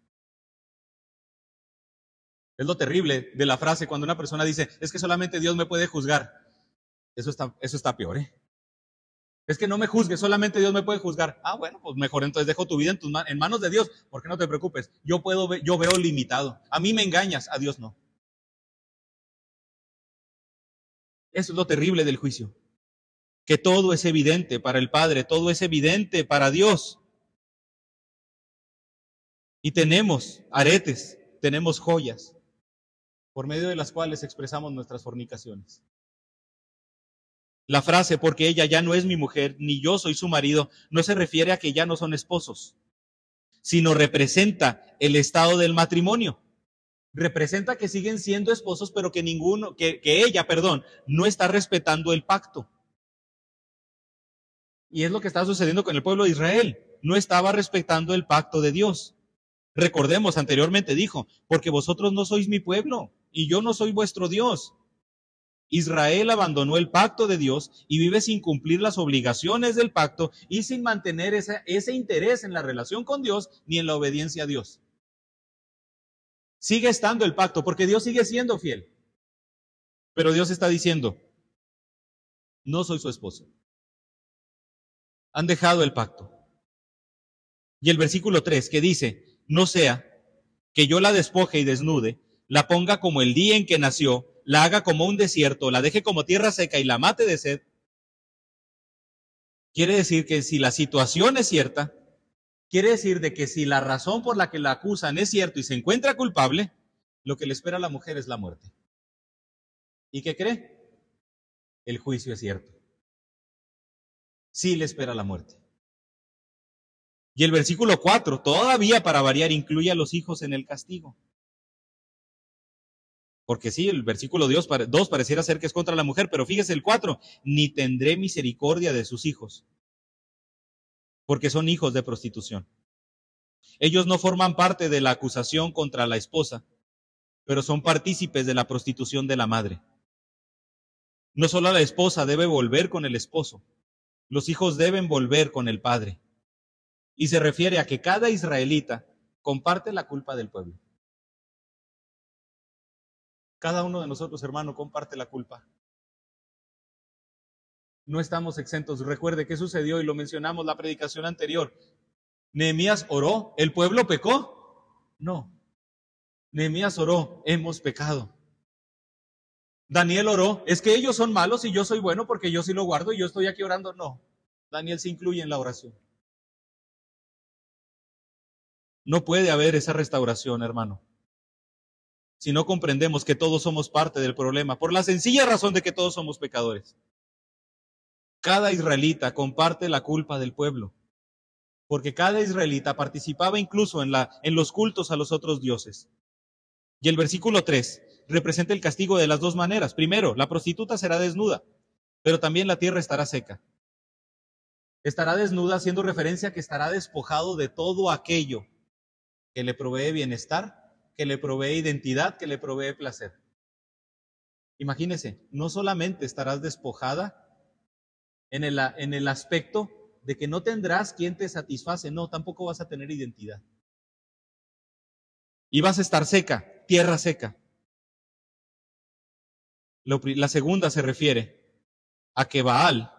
Es lo terrible de la frase cuando una persona dice, es que solamente Dios me puede juzgar. Eso está, eso está peor, ¿eh? Es que no me juzgue, solamente Dios me puede juzgar. Ah, bueno, pues mejor entonces dejo tu vida en, tus en manos de Dios, porque no te preocupes. Yo puedo, yo veo limitado. A mí me engañas, a Dios no. Eso es lo terrible del juicio. Que todo es evidente para el Padre, todo es evidente para Dios. Y tenemos aretes, tenemos joyas, por medio de las cuales expresamos nuestras fornicaciones. La frase, porque ella ya no es mi mujer, ni yo soy su marido, no se refiere a que ya no son esposos, sino representa el estado del matrimonio. Representa que siguen siendo esposos, pero que ninguno, que, ella, perdón, no está respetando el pacto. Y es lo que está sucediendo con el pueblo de Israel. No estaba respetando el pacto de Dios. Recordemos, anteriormente dijo, porque vosotros no sois mi pueblo y yo no soy vuestro Dios. Israel abandonó el pacto de Dios y vive sin cumplir las obligaciones del pacto y sin mantener ese, interés en la relación con Dios ni en la obediencia a Dios. Sigue estando el pacto porque Dios sigue siendo fiel. Pero Dios está diciendo, no soy su esposo. Han dejado el pacto. Y el versículo 3 que dice, no sea que yo la despoje y desnude, la ponga como el día en que nació, la haga como un desierto, la deje como tierra seca y la mate de sed. Quiere decir que si la situación es cierta, quiere decir de que si la razón por la que la acusan es cierto y se encuentra culpable, lo que le espera a la mujer es la muerte. ¿Y qué cree? El juicio es cierto. Sí le espera la muerte. Y el versículo 4, todavía para variar, incluye a los hijos en el castigo. Porque sí, el versículo 2 pareciera ser que es contra la mujer, pero fíjese el 4, ni tendré misericordia de sus hijos, porque son hijos de prostitución. Ellos no forman parte de la acusación contra la esposa, pero son partícipes de la prostitución de la madre. No solo la esposa debe volver con el esposo, los hijos deben volver con el padre y se refiere a que cada israelita comparte la culpa del pueblo. Cada uno de nosotros, hermano, comparte la culpa. No estamos exentos. Recuerde qué sucedió y lo mencionamos la predicación anterior. Nehemías oró, ¿el pueblo pecó? No. Nehemías oró, hemos pecado. Daniel oró, es que ellos son malos y yo soy bueno porque yo sí lo guardo y yo estoy aquí orando. No. Daniel se incluye en la oración. No puede haber esa restauración, hermano. Si no comprendemos que todos somos parte del problema, por la sencilla razón de que todos somos pecadores. Cada israelita comparte la culpa del pueblo, porque cada israelita participaba incluso en, la, en los cultos a los otros dioses. Y el versículo 3 representa el castigo de las dos maneras. Primero, la prostituta será desnuda, pero también la tierra estará seca. Estará desnuda haciendo referencia a que estará despojado de todo aquello que le provee bienestar, que le provee identidad, que le provee placer. Imagínese, no solamente estarás despojada en el, en el aspecto de que no tendrás quien te satisface, no, tampoco vas a tener identidad. Y vas a estar seca, tierra seca. la segunda se refiere a que Baal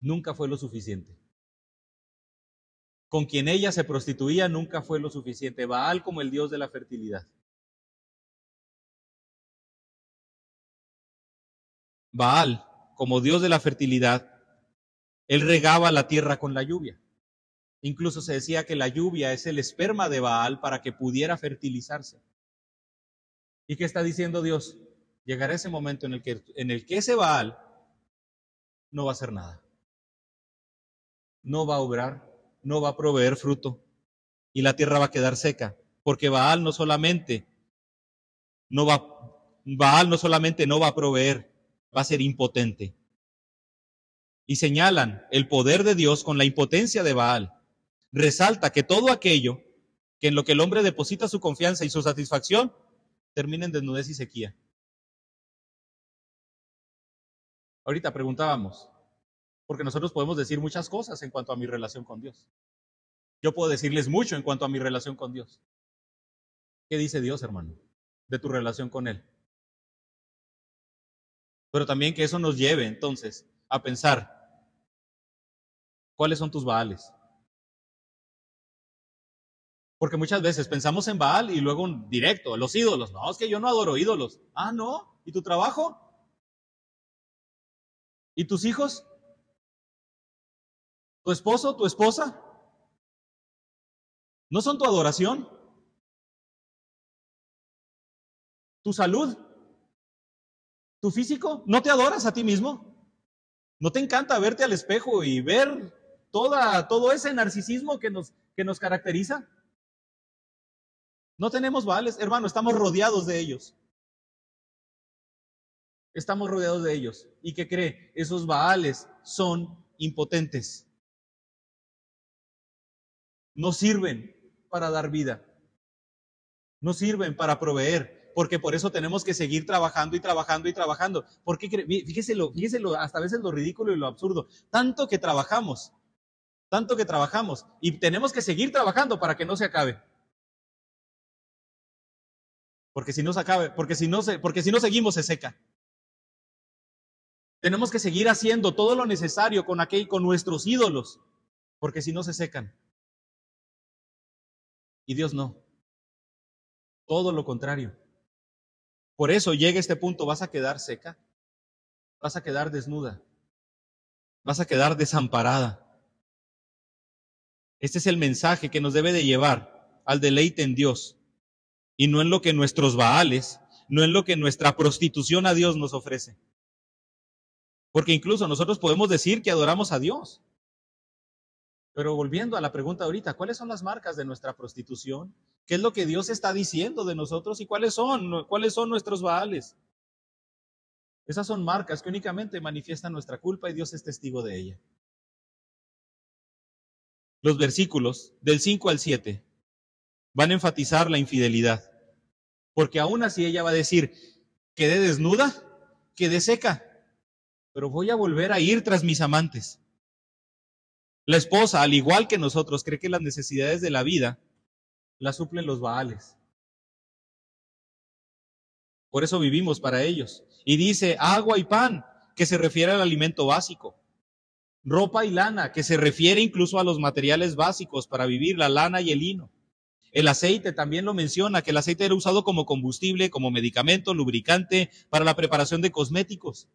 nunca fue lo suficiente con quien ella se prostituía nunca fue lo suficiente. Baal como el dios de la fertilidad. Baal, como dios de la fertilidad, él regaba la tierra con la lluvia. Incluso se decía que la lluvia es el esperma de Baal para que pudiera fertilizarse. ¿Y qué está diciendo Dios? Llegará ese momento en el que, en el que ese Baal no va a hacer nada. No va a obrar, no va a proveer fruto y la tierra va a quedar seca, porque Baal no solamente no va Baal no solamente no va a proveer, va a ser impotente. Y señalan el poder de Dios con la impotencia de Baal. Resalta que todo aquello que en lo que el hombre deposita su confianza y su satisfacción termina en desnudez y sequía. Ahorita preguntábamos, porque nosotros podemos decir muchas cosas en cuanto a mi relación con Dios. Yo puedo decirles mucho en cuanto a mi relación con Dios. ¿Qué dice Dios, hermano, de tu relación con Él? Pero también que eso nos lleve entonces a pensar, ¿cuáles son tus baales? Porque muchas veces pensamos en Baal y luego directo, los ídolos. No, es que yo no adoro ídolos. Ah, no. ¿Y tu trabajo? ¿Y tus hijos? ¿Tu esposo? ¿Tu esposa? ¿No son tu adoración? ¿Tu salud? ¿Tu físico? ¿No te adoras a ti mismo? ¿No te encanta verte al espejo y ver toda, todo ese narcisismo que nos, que nos caracteriza? No tenemos vales, hermano, estamos rodeados de ellos. Estamos rodeados de ellos. ¿Y qué cree? Esos baales son impotentes. No sirven para dar vida. No sirven para proveer. Porque por eso tenemos que seguir trabajando y trabajando y trabajando. Porque fíjese, lo, fíjese lo, hasta a veces lo ridículo y lo absurdo. Tanto que trabajamos. Tanto que trabajamos. Y tenemos que seguir trabajando para que no se acabe. Porque si no se acabe, porque si no, se, porque si no seguimos se seca. Tenemos que seguir haciendo todo lo necesario con aquel, con nuestros ídolos, porque si no se secan. Y Dios no. Todo lo contrario. Por eso llega este punto, vas a quedar seca, vas a quedar desnuda, vas a quedar desamparada. Este es el mensaje que nos debe de llevar al deleite en Dios y no en lo que nuestros baales, no en lo que nuestra prostitución a Dios nos ofrece. Porque incluso nosotros podemos decir que adoramos a Dios. Pero volviendo a la pregunta ahorita, ¿cuáles son las marcas de nuestra prostitución? ¿Qué es lo que Dios está diciendo de nosotros y cuáles son, cuáles son nuestros baales? Esas son marcas que únicamente manifiestan nuestra culpa y Dios es testigo de ella. Los versículos del 5 al 7 van a enfatizar la infidelidad, porque aún así ella va a decir, quedé desnuda, quedé seca, pero voy a volver a ir tras mis amantes. La esposa, al igual que nosotros, cree que las necesidades de la vida las suplen los baales. Por eso vivimos para ellos. Y dice agua y pan, que se refiere al alimento básico. Ropa y lana, que se refiere incluso a los materiales básicos para vivir, la lana y el lino. El aceite también lo menciona, que el aceite era usado como combustible, como medicamento, lubricante, para la preparación de cosméticos.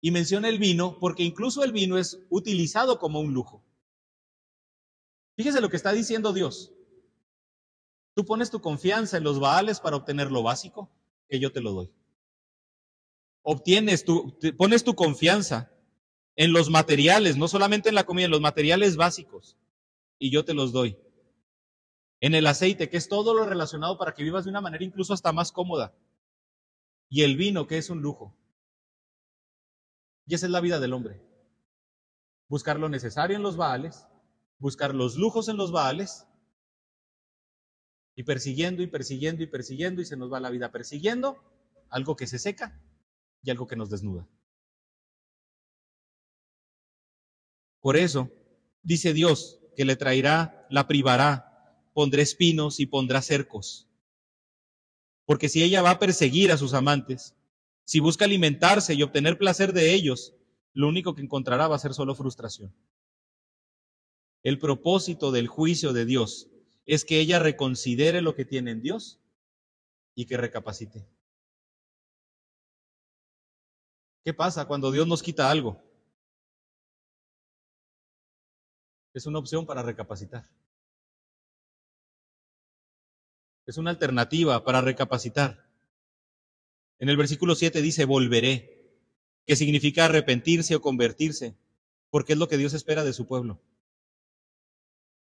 Y menciona el vino porque incluso el vino es utilizado como un lujo. Fíjese lo que está diciendo Dios. Tú pones tu confianza en los baales para obtener lo básico, que yo te lo doy. Obtienes tu, pones tu confianza en los materiales, no solamente en la comida, en los materiales básicos, y yo te los doy. En el aceite, que es todo lo relacionado para que vivas de una manera incluso hasta más cómoda. Y el vino, que es un lujo. Y esa es la vida del hombre. Buscar lo necesario en los baales, buscar los lujos en los baales, y persiguiendo y persiguiendo y persiguiendo, y se nos va la vida persiguiendo algo que se seca y algo que nos desnuda. Por eso, dice Dios, que le traerá, la privará, pondrá espinos y pondrá cercos. Porque si ella va a perseguir a sus amantes, si busca alimentarse y obtener placer de ellos, lo único que encontrará va a ser solo frustración. El propósito del juicio de Dios es que ella reconsidere lo que tiene en Dios y que recapacite. ¿Qué pasa cuando Dios nos quita algo? Es una opción para recapacitar. Es una alternativa para recapacitar. En el versículo 7 dice, volveré, que significa arrepentirse o convertirse, porque es lo que Dios espera de su pueblo.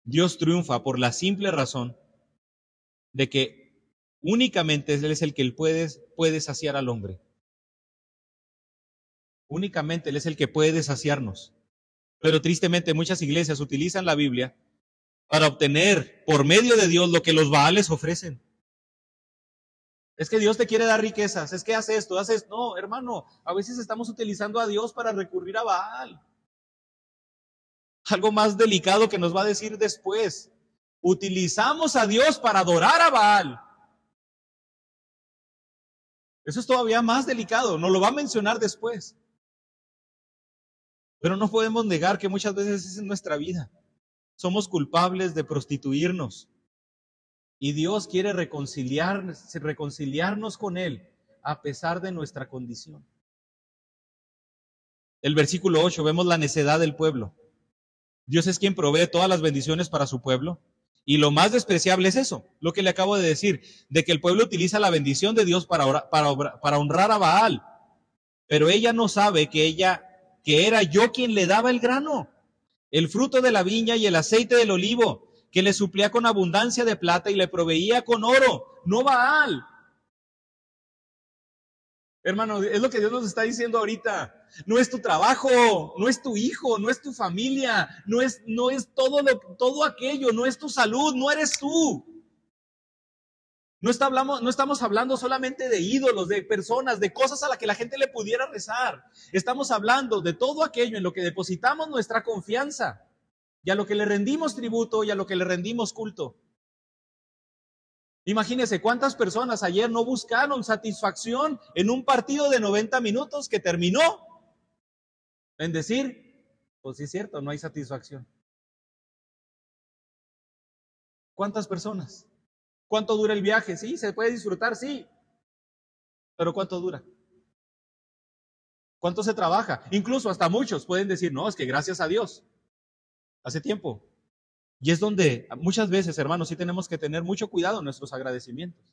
Dios triunfa por la simple razón de que únicamente Él es el que puede, puede saciar al hombre. Únicamente Él es el que puede saciarnos. Pero tristemente muchas iglesias utilizan la Biblia para obtener por medio de Dios lo que los Baales ofrecen. Es que Dios te quiere dar riquezas, es que hace esto, hace esto. No, hermano, a veces estamos utilizando a Dios para recurrir a Baal. Algo más delicado que nos va a decir después. Utilizamos a Dios para adorar a Baal. Eso es todavía más delicado, nos lo va a mencionar después. Pero no podemos negar que muchas veces es en nuestra vida. Somos culpables de prostituirnos. Y Dios quiere reconciliarnos, reconciliarnos con Él a pesar de nuestra condición. El versículo 8, vemos la necedad del pueblo. Dios es quien provee todas las bendiciones para su pueblo. Y lo más despreciable es eso, lo que le acabo de decir, de que el pueblo utiliza la bendición de Dios para, para, para honrar a Baal. Pero ella no sabe que ella que era yo quien le daba el grano, el fruto de la viña y el aceite del olivo, que le suplía con abundancia de plata y le proveía con oro, no Baal. Hermano, es lo que Dios nos está diciendo ahorita. No es tu trabajo, no es tu hijo, no es tu familia, no es, no es todo, lo, todo aquello, no es tu salud, no eres tú. No, hablamos, no estamos hablando solamente de ídolos, de personas, de cosas a las que la gente le pudiera rezar. Estamos hablando de todo aquello en lo que depositamos nuestra confianza y a lo que le rendimos tributo y a lo que le rendimos culto. Imagínense cuántas personas ayer no buscaron satisfacción en un partido de 90 minutos que terminó en decir, pues sí es cierto, no hay satisfacción. ¿Cuántas personas? ¿Cuánto dura el viaje? Sí, se puede disfrutar, sí. Pero ¿cuánto dura? ¿Cuánto se trabaja? Incluso hasta muchos pueden decir, no, es que gracias a Dios. Hace tiempo. Y es donde muchas veces, hermanos, sí tenemos que tener mucho cuidado en nuestros agradecimientos.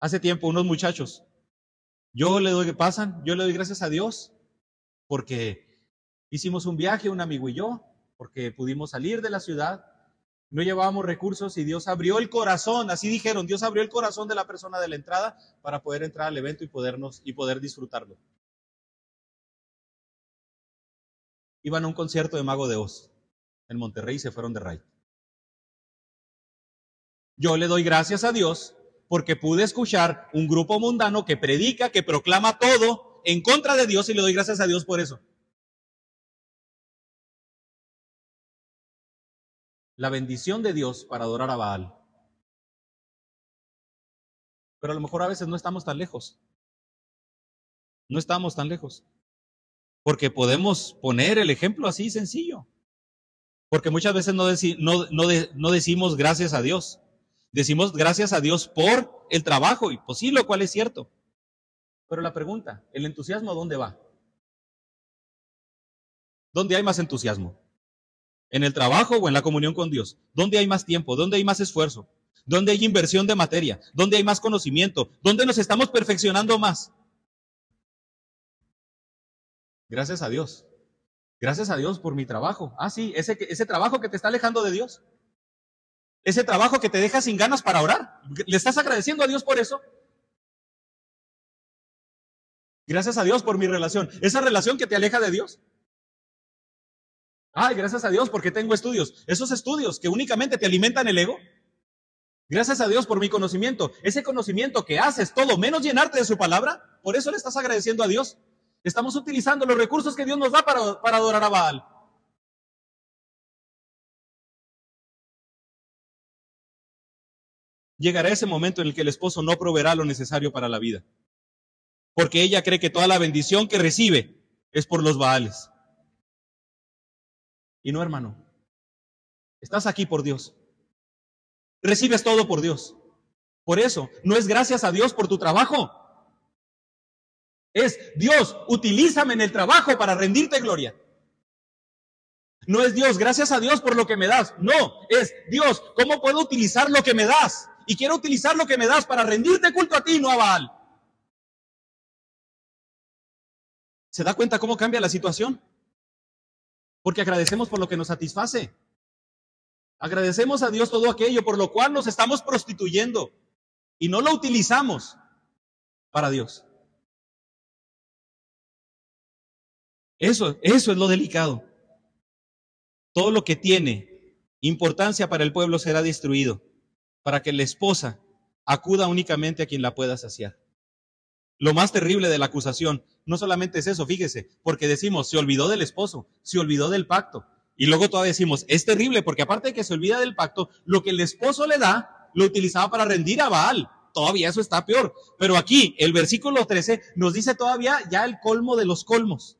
Hace tiempo, unos muchachos, yo le doy, pasan, yo le doy gracias a Dios porque hicimos un viaje, un amigo y yo, porque pudimos salir de la ciudad no llevábamos recursos y Dios abrió el corazón, así dijeron, Dios abrió el corazón de la persona de la entrada para poder entrar al evento y podernos y poder disfrutarlo. Iban a un concierto de Mago de Oz en Monterrey y se fueron de raid. Yo le doy gracias a Dios porque pude escuchar un grupo mundano que predica, que proclama todo en contra de Dios y le doy gracias a Dios por eso. la bendición de Dios para adorar a Baal. Pero a lo mejor a veces no estamos tan lejos. No estamos tan lejos. Porque podemos poner el ejemplo así sencillo. Porque muchas veces no, no, decimos gracias a Dios. Decimos gracias a Dios por el trabajo, y pues sí, lo cual es cierto. Pero la pregunta, ¿el entusiasmo dónde va? ¿Dónde hay más entusiasmo? ¿En el trabajo o en la comunión con Dios? ¿Dónde hay más tiempo? ¿Dónde hay más esfuerzo? ¿Dónde hay inversión de materia? ¿Dónde hay más conocimiento? ¿Dónde nos estamos perfeccionando más? Gracias a Dios. Gracias a Dios por mi trabajo. Ah, sí, ese, ese trabajo que te está alejando de Dios. Ese trabajo que te deja sin ganas para orar. ¿Le estás agradeciendo a Dios por eso? Gracias a Dios por mi relación. Esa relación que te aleja de Dios. Ay, gracias a Dios porque tengo estudios. Esos estudios que únicamente te alimentan el ego. Gracias a Dios por mi conocimiento. Ese conocimiento que haces todo menos llenarte de su palabra, por eso le estás agradeciendo a Dios. Estamos utilizando los recursos que Dios nos da para, para adorar a Baal. Llegará ese momento en el que el esposo no proveerá lo necesario para la vida. Porque ella cree que toda la bendición que recibe es por los Baales. Y no, hermano. Estás aquí por Dios. Recibes todo por Dios. Por eso, no es gracias a Dios por tu trabajo. Es Dios, utilízame en el trabajo para rendirte gloria. No es Dios, gracias a Dios por lo que me das. No, es Dios, ¿cómo puedo utilizar lo que me das? Y quiero utilizar lo que me das para rendirte culto a ti, no a Baal. ¿Se da cuenta cómo cambia la situación? porque agradecemos por lo que nos satisface. Agradecemos a Dios todo aquello por lo cual nos estamos prostituyendo y no lo utilizamos para Dios. Eso, eso es lo delicado. Todo lo que tiene importancia para el pueblo será destruido, para que la esposa acuda únicamente a quien la pueda saciar. Lo más terrible de la acusación no solamente es eso, fíjese, porque decimos, se olvidó del esposo, se olvidó del pacto. Y luego todavía decimos, es terrible porque aparte de que se olvida del pacto, lo que el esposo le da, lo utilizaba para rendir a Baal. Todavía eso está peor. Pero aquí, el versículo 13 nos dice todavía ya el colmo de los colmos.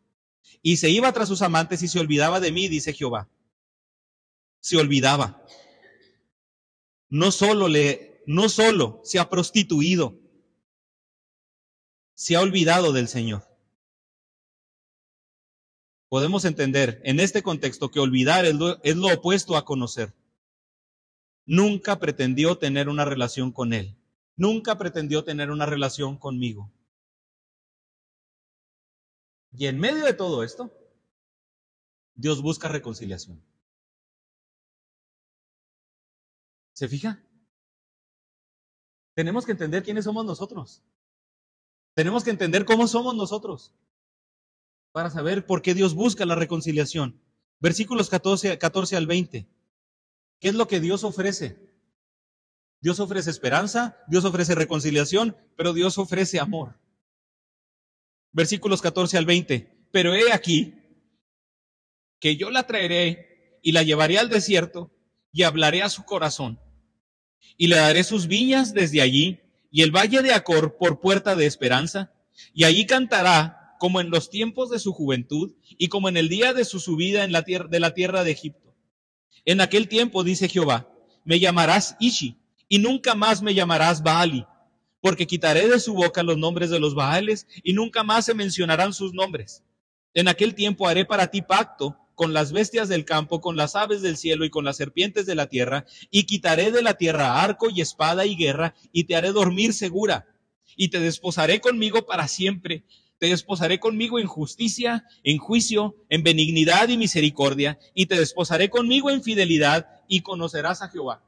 Y se iba tras sus amantes y se olvidaba de mí, dice Jehová. Se olvidaba. No solo le, no solo se ha prostituido, se ha olvidado del Señor. Podemos entender en este contexto que olvidar es lo, es lo opuesto a conocer. Nunca pretendió tener una relación con Él. Nunca pretendió tener una relación conmigo. Y en medio de todo esto, Dios busca reconciliación. ¿Se fija? Tenemos que entender quiénes somos nosotros. Tenemos que entender cómo somos nosotros para saber por qué Dios busca la reconciliación. Versículos 14, 14 al 20. ¿Qué es lo que Dios ofrece? Dios ofrece esperanza, Dios ofrece reconciliación, pero Dios ofrece amor. Versículos 14 al 20. Pero he aquí que yo la traeré y la llevaré al desierto y hablaré a su corazón. Y le daré sus viñas desde allí y el valle de Acor por puerta de esperanza, y allí cantará como en los tiempos de su juventud y como en el día de su subida en la tierra, de la tierra de Egipto. En aquel tiempo, dice Jehová, me llamarás Ishi, y nunca más me llamarás Baali, porque quitaré de su boca los nombres de los Baales, y nunca más se mencionarán sus nombres. En aquel tiempo haré para ti pacto con las bestias del campo, con las aves del cielo y con las serpientes de la tierra, y quitaré de la tierra arco y espada y guerra, y te haré dormir segura, y te desposaré conmigo para siempre. Te desposaré conmigo en justicia, en juicio, en benignidad y misericordia, y te desposaré conmigo en fidelidad, y conocerás a Jehová.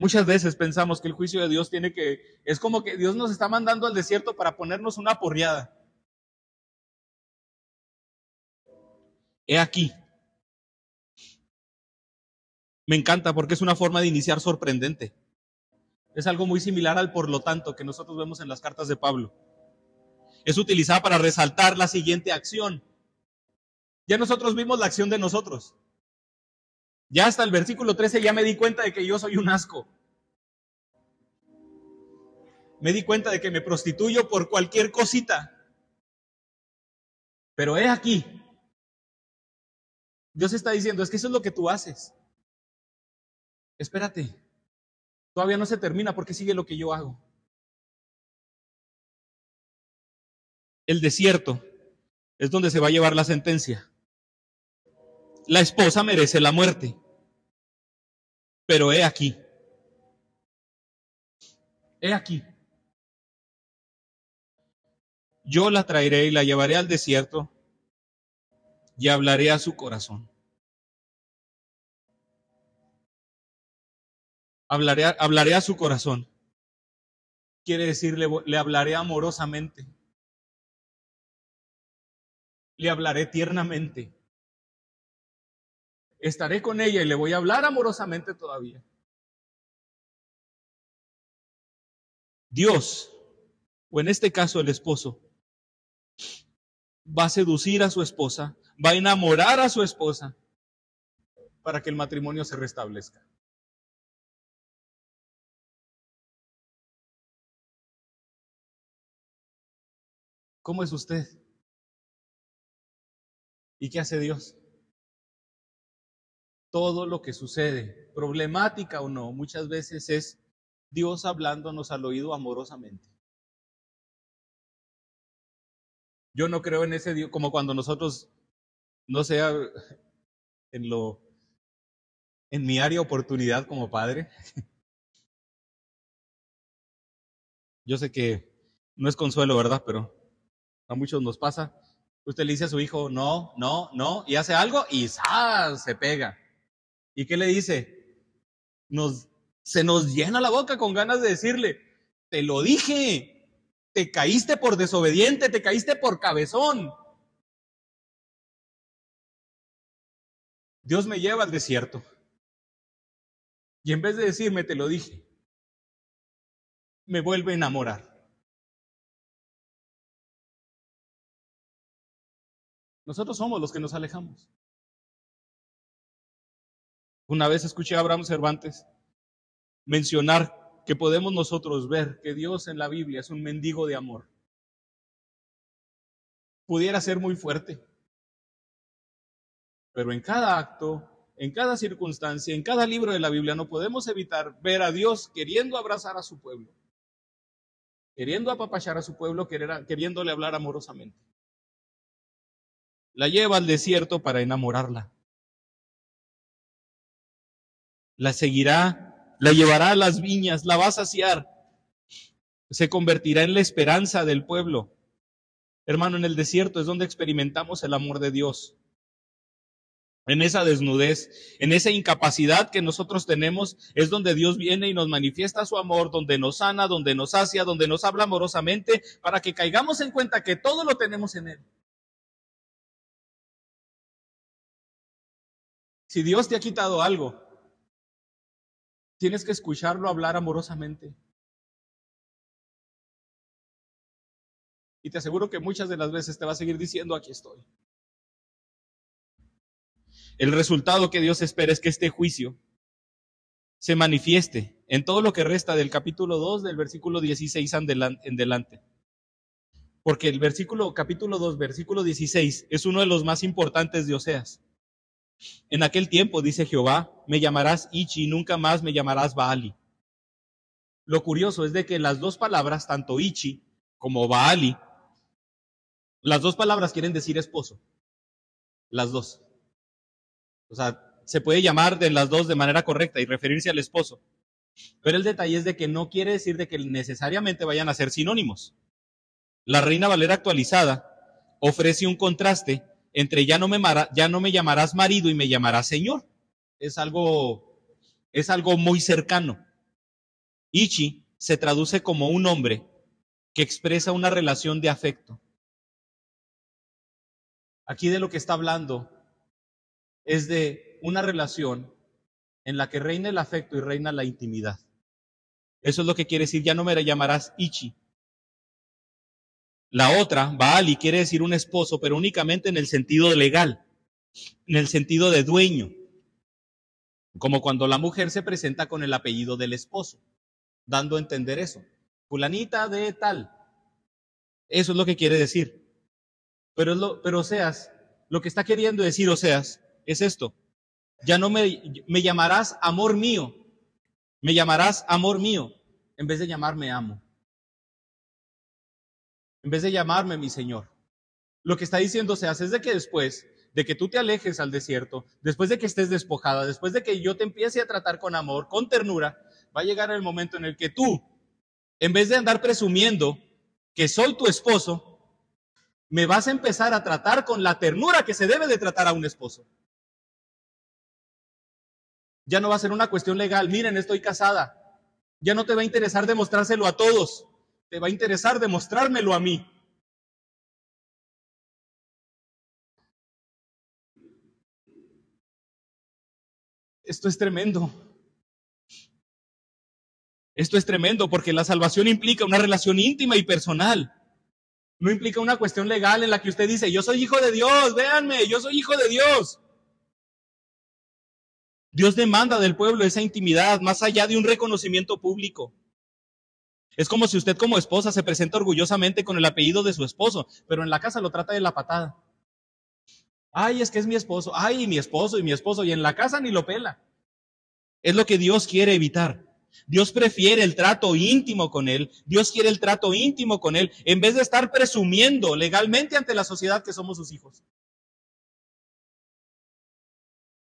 Muchas veces pensamos que el juicio de Dios tiene que, es como que Dios nos está mandando al desierto para ponernos una porriada. He aquí. Me encanta porque es una forma de iniciar sorprendente. Es algo muy similar al por lo tanto que nosotros vemos en las cartas de Pablo. Es utilizada para resaltar la siguiente acción. Ya nosotros vimos la acción de nosotros. Ya hasta el versículo 13 ya me di cuenta de que yo soy un asco. Me di cuenta de que me prostituyo por cualquier cosita. Pero he aquí. Dios está diciendo, es que eso es lo que tú haces. Espérate. Todavía no se termina porque sigue lo que yo hago. El desierto es donde se va a llevar la sentencia la esposa merece la muerte. Pero he aquí, he aquí, yo la traeré y la llevaré al desierto y hablaré a su corazón. Hablaré, hablaré a su corazón. Quiere decir, le, le hablaré amorosamente. Le hablaré tiernamente estaré con ella y le voy a hablar amorosamente todavía. Dios, o en este caso el esposo, va a seducir a su esposa, va a enamorar a su esposa para que el matrimonio se restablezca. ¿Cómo es usted? ¿Y qué hace Dios? Todo lo que sucede, problemática o no, muchas veces es Dios hablándonos al oído amorosamente. Yo no creo en ese Dios como cuando nosotros, no sea [laughs] en lo, en mi área oportunidad como padre. [laughs] Yo sé que no es consuelo, ¿verdad? Pero a muchos nos pasa Usted le dice a su hijo, no, no, no, y hace algo y se pega. ¿Y qué le dice? Nos, se nos llena la boca con ganas de decirle, te lo dije, te caíste por desobediente, te caíste por cabezón. Dios me lleva al desierto. Y en vez de decirme, te lo dije, me vuelve a enamorar. Nosotros somos los que nos alejamos. Una vez escuché a Abraham Cervantes mencionar que podemos nosotros ver que Dios en la Biblia es un mendigo de amor. Pudiera ser muy fuerte, pero en cada acto, en cada circunstancia, en cada libro de la Biblia no podemos evitar ver a Dios queriendo abrazar a su pueblo, queriendo apapachar a su pueblo, queriéndole hablar amorosamente. La lleva al desierto para enamorarla. La seguirá, la llevará a las viñas, la va a saciar. Se convertirá en la esperanza del pueblo. Hermano, en el desierto es donde experimentamos el amor de Dios en esa desnudez, en esa incapacidad que nosotros tenemos, es donde Dios viene y nos manifiesta su amor, donde nos sana, donde nos sacia, donde nos habla amorosamente, para que caigamos en cuenta que todo lo tenemos en Él. Si Dios te ha quitado algo, tienes que escucharlo hablar amorosamente. Y te aseguro que muchas de las veces te va a seguir diciendo, aquí estoy. El resultado que Dios espera es que este juicio se manifieste en todo lo que resta del capítulo 2 del versículo 16 en delante. Porque el versículo, capítulo 2, versículo 16 es uno de los más importantes de Oseas. En aquel tiempo, dice Jehová, me llamarás Ichi, nunca más me llamarás Baali. Lo curioso es de que las dos palabras, tanto Ichi como Baali, las dos palabras quieren decir esposo. Las dos. O sea, se puede llamar de las dos de manera correcta y referirse al esposo. Pero el detalle es de que no quiere decir de que necesariamente vayan a ser sinónimos. La Reina Valera actualizada ofrece un contraste entre ya no me, ya no me llamarás marido y me llamarás señor. Es algo, es algo muy cercano. Ichi se traduce como un hombre que expresa una relación de afecto. Aquí de lo que está hablando es de una relación en la que reina el afecto y reina la intimidad. Eso es lo que quiere decir, ya no me llamarás Ichi. La otra, Baali, quiere decir un esposo, pero únicamente en el sentido legal, en el sentido de dueño. Como cuando la mujer se presenta con el apellido del esposo, dando a entender eso. Fulanita de tal. Eso es lo que quiere decir. Pero, lo, pero Oseas, lo que está queriendo decir Oseas es esto. Ya no me, me llamarás amor mío, me llamarás amor mío, en vez de llamarme amo. En vez de llamarme mi Señor. Lo que está diciendo se hace es de que después de que tú te alejes al desierto, después de que estés despojada, después de que yo te empiece a tratar con amor, con ternura, va a llegar el momento en el que tú, en vez de andar presumiendo que soy tu esposo, me vas a empezar a tratar con la ternura que se debe de tratar a un esposo. Ya no va a ser una cuestión legal. Miren, estoy casada. Ya no te va a interesar demostrárselo a todos. Te va a interesar demostrármelo a mí. Esto es tremendo. Esto es tremendo porque la salvación implica una relación íntima y personal. No implica una cuestión legal en la que usted dice, yo soy hijo de Dios, véanme, yo soy hijo de Dios. Dios demanda del pueblo esa intimidad más allá de un reconocimiento público. Es como si usted como esposa se presenta orgullosamente con el apellido de su esposo, pero en la casa lo trata de la patada. Ay, es que es mi esposo. Ay, mi esposo y mi esposo. Y en la casa ni lo pela. Es lo que Dios quiere evitar. Dios prefiere el trato íntimo con Él. Dios quiere el trato íntimo con Él en vez de estar presumiendo legalmente ante la sociedad que somos sus hijos.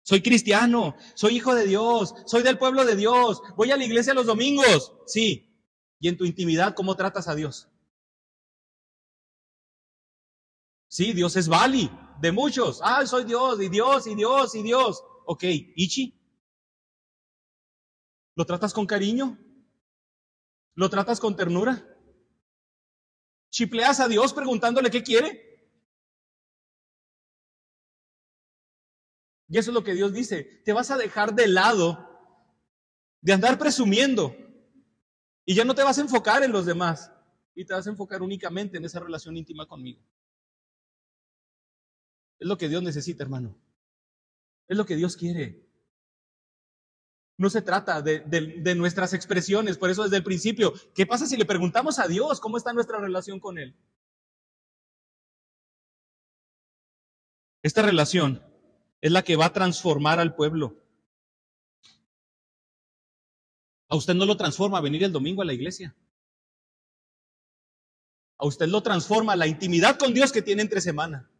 Soy cristiano, soy hijo de Dios, soy del pueblo de Dios, voy a la iglesia los domingos. Sí. ¿Y en tu intimidad cómo tratas a Dios? Sí, Dios es Bali, de muchos. Ah, soy Dios, y Dios, y Dios, y Dios. Ok, Ichi. ¿Lo tratas con cariño? ¿Lo tratas con ternura? ¿Chipleas a Dios preguntándole qué quiere? Y eso es lo que Dios dice. Te vas a dejar de lado de andar presumiendo y ya no te vas a enfocar en los demás y te vas a enfocar únicamente en esa relación íntima conmigo. Es lo que Dios necesita, hermano. Es lo que Dios quiere. No se trata de, nuestras expresiones, por eso desde el principio, ¿qué pasa si le preguntamos a Dios cómo está nuestra relación con Él? Esta relación es la que va a transformar al pueblo. A usted no lo transforma venir el domingo a la iglesia. A usted lo transforma la intimidad con Dios que tiene entre semana.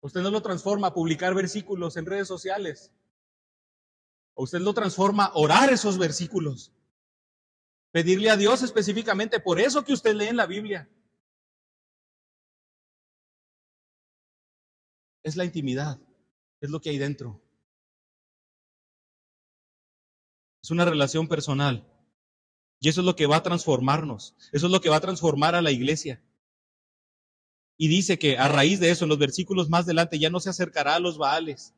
Usted no lo transforma a publicar versículos en redes sociales. Usted lo transforma a orar esos versículos. Pedirle a Dios específicamente por eso que usted lee en la Biblia. Es la intimidad, es lo que hay dentro. Es una relación personal. Y eso es lo que va a transformarnos. Eso es lo que va a transformar a la iglesia. Y dice que a raíz de eso, en los versículos más adelante, ya no se acercará a los Baales,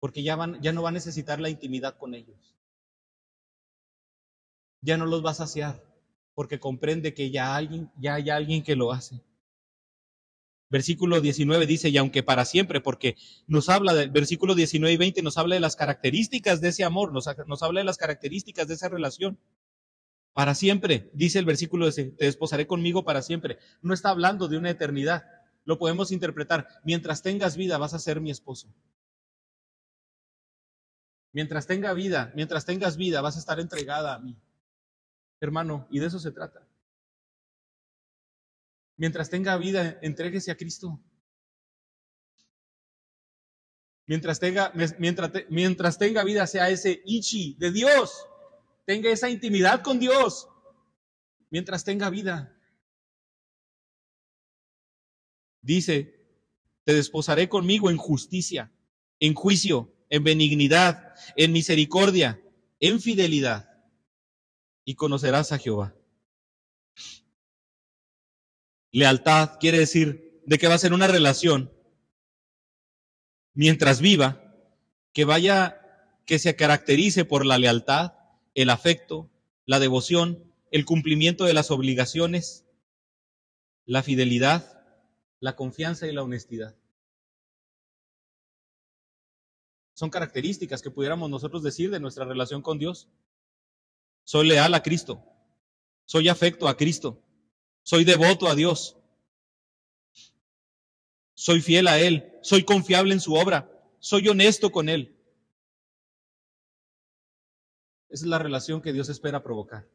porque ya, van, ya no va a necesitar la intimidad con ellos. Ya no los va a saciar, porque comprende que ya, alguien, ya hay alguien que lo hace. Versículo 19 dice, y aunque para siempre, porque nos habla del versículo 19 y 20, nos habla de las características de ese amor, nos, nos habla de las características de esa relación. Para siempre, dice el versículo ese, te desposaré conmigo para siempre. No está hablando de una eternidad. Lo podemos interpretar. Mientras tengas vida, vas a ser mi esposo. Mientras tenga vida, mientras tengas vida, vas a estar entregada a mí. Hermano, y de eso se trata. Mientras tenga vida, entréguese a Cristo. Mientras tenga, mientras, mientras tenga vida, sea ese Ichi de Dios tenga esa intimidad con Dios mientras tenga vida. Dice, te desposaré conmigo en justicia, en juicio, en benignidad, en misericordia, en fidelidad, y conocerás a Jehová. Lealtad quiere decir de que va a ser una relación mientras viva, que vaya, que se caracterice por la lealtad, el afecto, la devoción, el cumplimiento de las obligaciones, la fidelidad, la confianza y la honestidad. Son características que pudiéramos nosotros decir de nuestra relación con Dios. Soy leal a Cristo, soy afecto a Cristo, soy devoto a Dios, soy fiel a Él, soy confiable en su obra, soy honesto con Él. Esa es la relación que Dios espera provocar.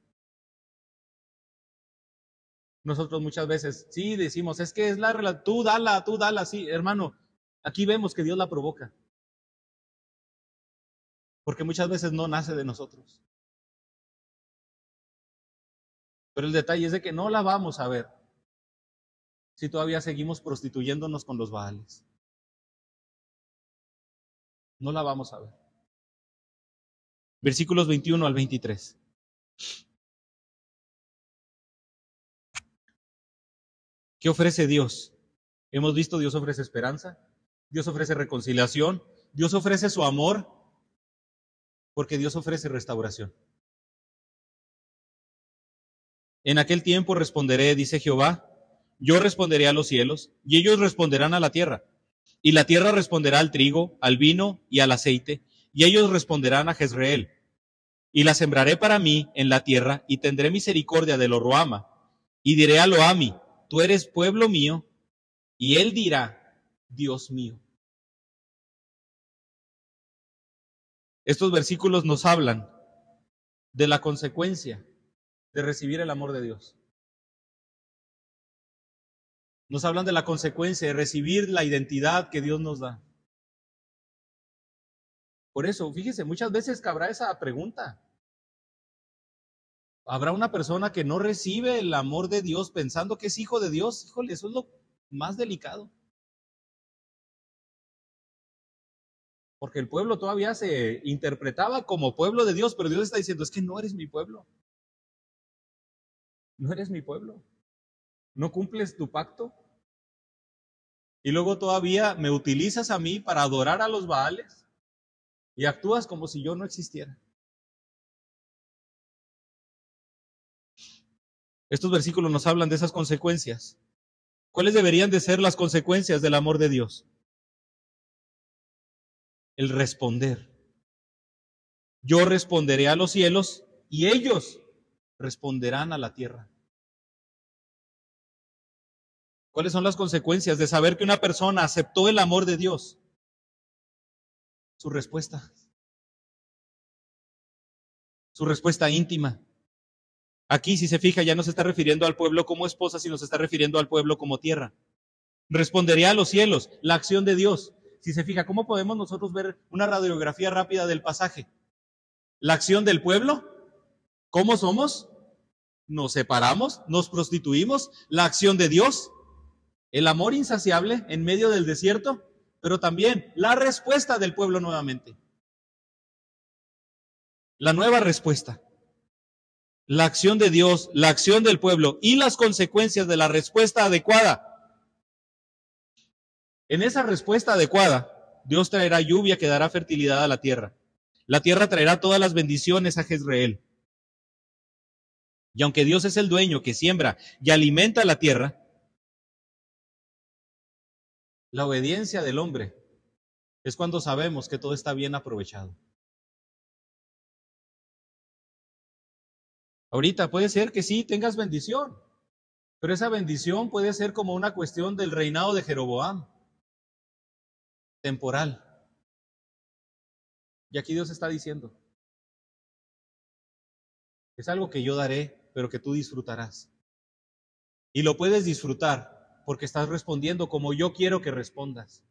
Nosotros muchas veces, sí, decimos, es que es la relación, tú dala, tú dala, sí, hermano, aquí vemos que Dios la provoca. Porque muchas veces no nace de nosotros. Pero el detalle es de que no la vamos a ver si todavía seguimos prostituyéndonos con los baales. No la vamos a ver versículos 21 al 23. ¿Qué ofrece Dios? Hemos visto, Dios ofrece esperanza, Dios ofrece reconciliación, Dios ofrece su amor, porque Dios ofrece restauración. En aquel tiempo responderé, dice Jehová, yo responderé a los cielos, y ellos responderán a la tierra, y la tierra responderá al trigo, al vino y al aceite, y ellos responderán a Jezreel. Y la sembraré para mí en la tierra, y tendré misericordia de lo Roama. Y diré a Loami, tú eres pueblo mío, y él dirá, Dios mío. Estos versículos nos hablan de la consecuencia de recibir el amor de Dios. Nos hablan de la consecuencia de recibir la identidad que Dios nos da. Por eso, fíjese, muchas veces cabrá esa pregunta. Habrá una persona que no recibe el amor de Dios pensando que es hijo de Dios. Híjole, eso es lo más delicado. Porque el pueblo todavía se interpretaba como pueblo de Dios, pero Dios está diciendo, es que no eres mi pueblo. No eres mi pueblo. No cumples tu pacto. Y luego todavía me utilizas a mí para adorar a los Baales y actúas como si yo no existiera. Estos versículos nos hablan de esas consecuencias. ¿Cuáles deberían de ser las consecuencias del amor de Dios? el responder. Yo responderé a los cielos y ellos responderán a la tierra. ¿Cuáles son las consecuencias de saber que una persona aceptó el amor de Dios? Su respuesta. Su respuesta íntima. Aquí, si se fija, ya no se está refiriendo al pueblo como esposa, sino se está refiriendo al pueblo como tierra. Respondería a los cielos, la acción de Dios si se fija, ¿cómo podemos nosotros ver una radiografía rápida del pasaje? La acción del pueblo, ¿cómo somos? Nos separamos, nos prostituimos, la acción de Dios, el amor insaciable en medio del desierto, pero también la respuesta del pueblo nuevamente. La nueva respuesta. La acción de Dios, la acción del pueblo y las consecuencias de la respuesta adecuada en esa respuesta adecuada, Dios traerá lluvia que dará fertilidad a la tierra. La tierra traerá todas las bendiciones a Jezreel. Y aunque Dios es el dueño que siembra y alimenta la tierra, la obediencia del hombre es cuando sabemos que todo está bien aprovechado. Ahorita puede ser que sí tengas bendición, pero esa bendición puede ser como una cuestión del reinado de Jeroboam temporal. Y aquí Dios está diciendo, es algo que yo daré, pero que tú disfrutarás. Y lo puedes disfrutar porque estás respondiendo como yo quiero que respondas.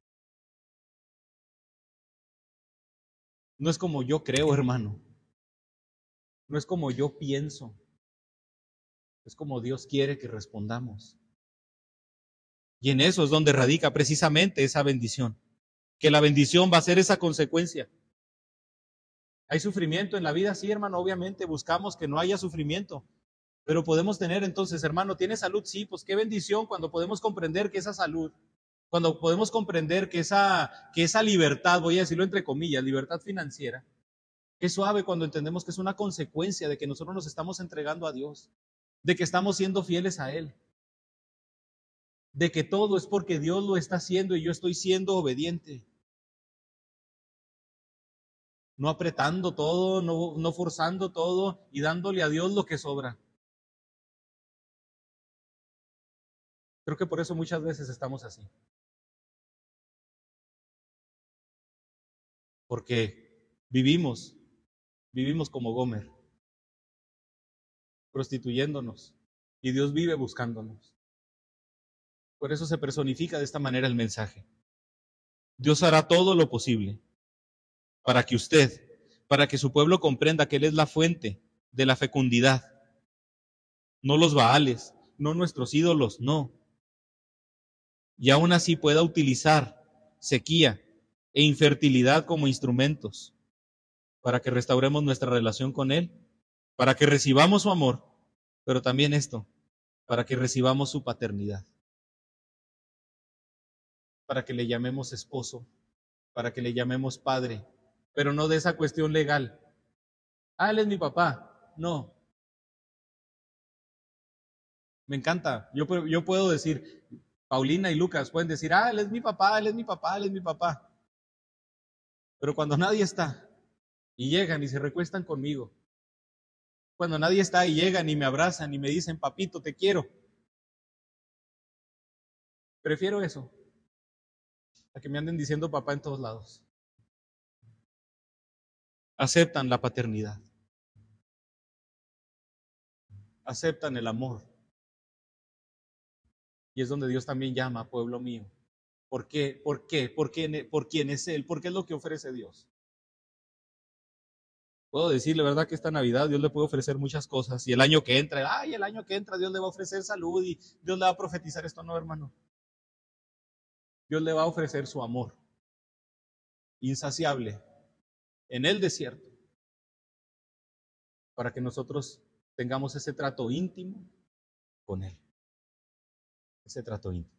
No es como yo creo, hermano. No es como yo pienso. Es como Dios quiere que respondamos. Y en eso es donde radica precisamente esa bendición que la bendición va a ser esa consecuencia. ¿Hay sufrimiento en la vida? Sí, hermano, obviamente buscamos que no haya sufrimiento. Pero podemos tener entonces, hermano, ¿tiene salud? Sí, pues qué bendición cuando podemos comprender que esa salud, cuando podemos comprender que esa, que esa libertad, voy a decirlo entre comillas, libertad financiera, qué suave cuando entendemos que es una consecuencia de que nosotros nos estamos entregando a Dios, de que estamos siendo fieles a Él de que todo es porque Dios lo está haciendo y yo estoy siendo obediente. No apretando todo, no, no forzando todo y dándole a Dios lo que sobra. Creo que por eso muchas veces estamos así. Porque vivimos, vivimos como Gomer, prostituyéndonos, y Dios vive buscándonos. Por eso se personifica de esta manera el mensaje. Dios hará todo lo posible para que usted, para que su pueblo comprenda que Él es la fuente de la fecundidad. No los baales, no nuestros ídolos, no. Y aún así pueda utilizar sequía e infertilidad como instrumentos para que restauremos nuestra relación con Él, para que recibamos su amor, pero también esto, para que recibamos su paternidad para que le llamemos esposo, para que le llamemos padre, pero no de esa cuestión legal. Ah, él es mi papá. No. Me encanta. Yo, yo puedo decir, Paulina y Lucas pueden decir, ah, él es mi papá, él es mi papá, él es mi papá. Pero cuando nadie está y llegan y se recuestan conmigo, cuando nadie está y llegan y me abrazan y me dicen, papito, te quiero. Prefiero eso que me anden diciendo papá en todos lados. Aceptan la paternidad. Aceptan el amor. Y es donde Dios también llama, pueblo mío. ¿Por qué? ¿Por qué? ¿Por, qué? ¿Por quién es Él? ¿Por qué es lo que ofrece Dios? Puedo decirle, ¿verdad? Que esta Navidad Dios le puede ofrecer muchas cosas. Y el año que entra, ay, el año que entra Dios le va a ofrecer salud y Dios le va a profetizar esto. No, hermano. Dios le va a ofrecer su amor insaciable en el desierto para que nosotros tengamos ese trato íntimo con Él. Ese trato íntimo.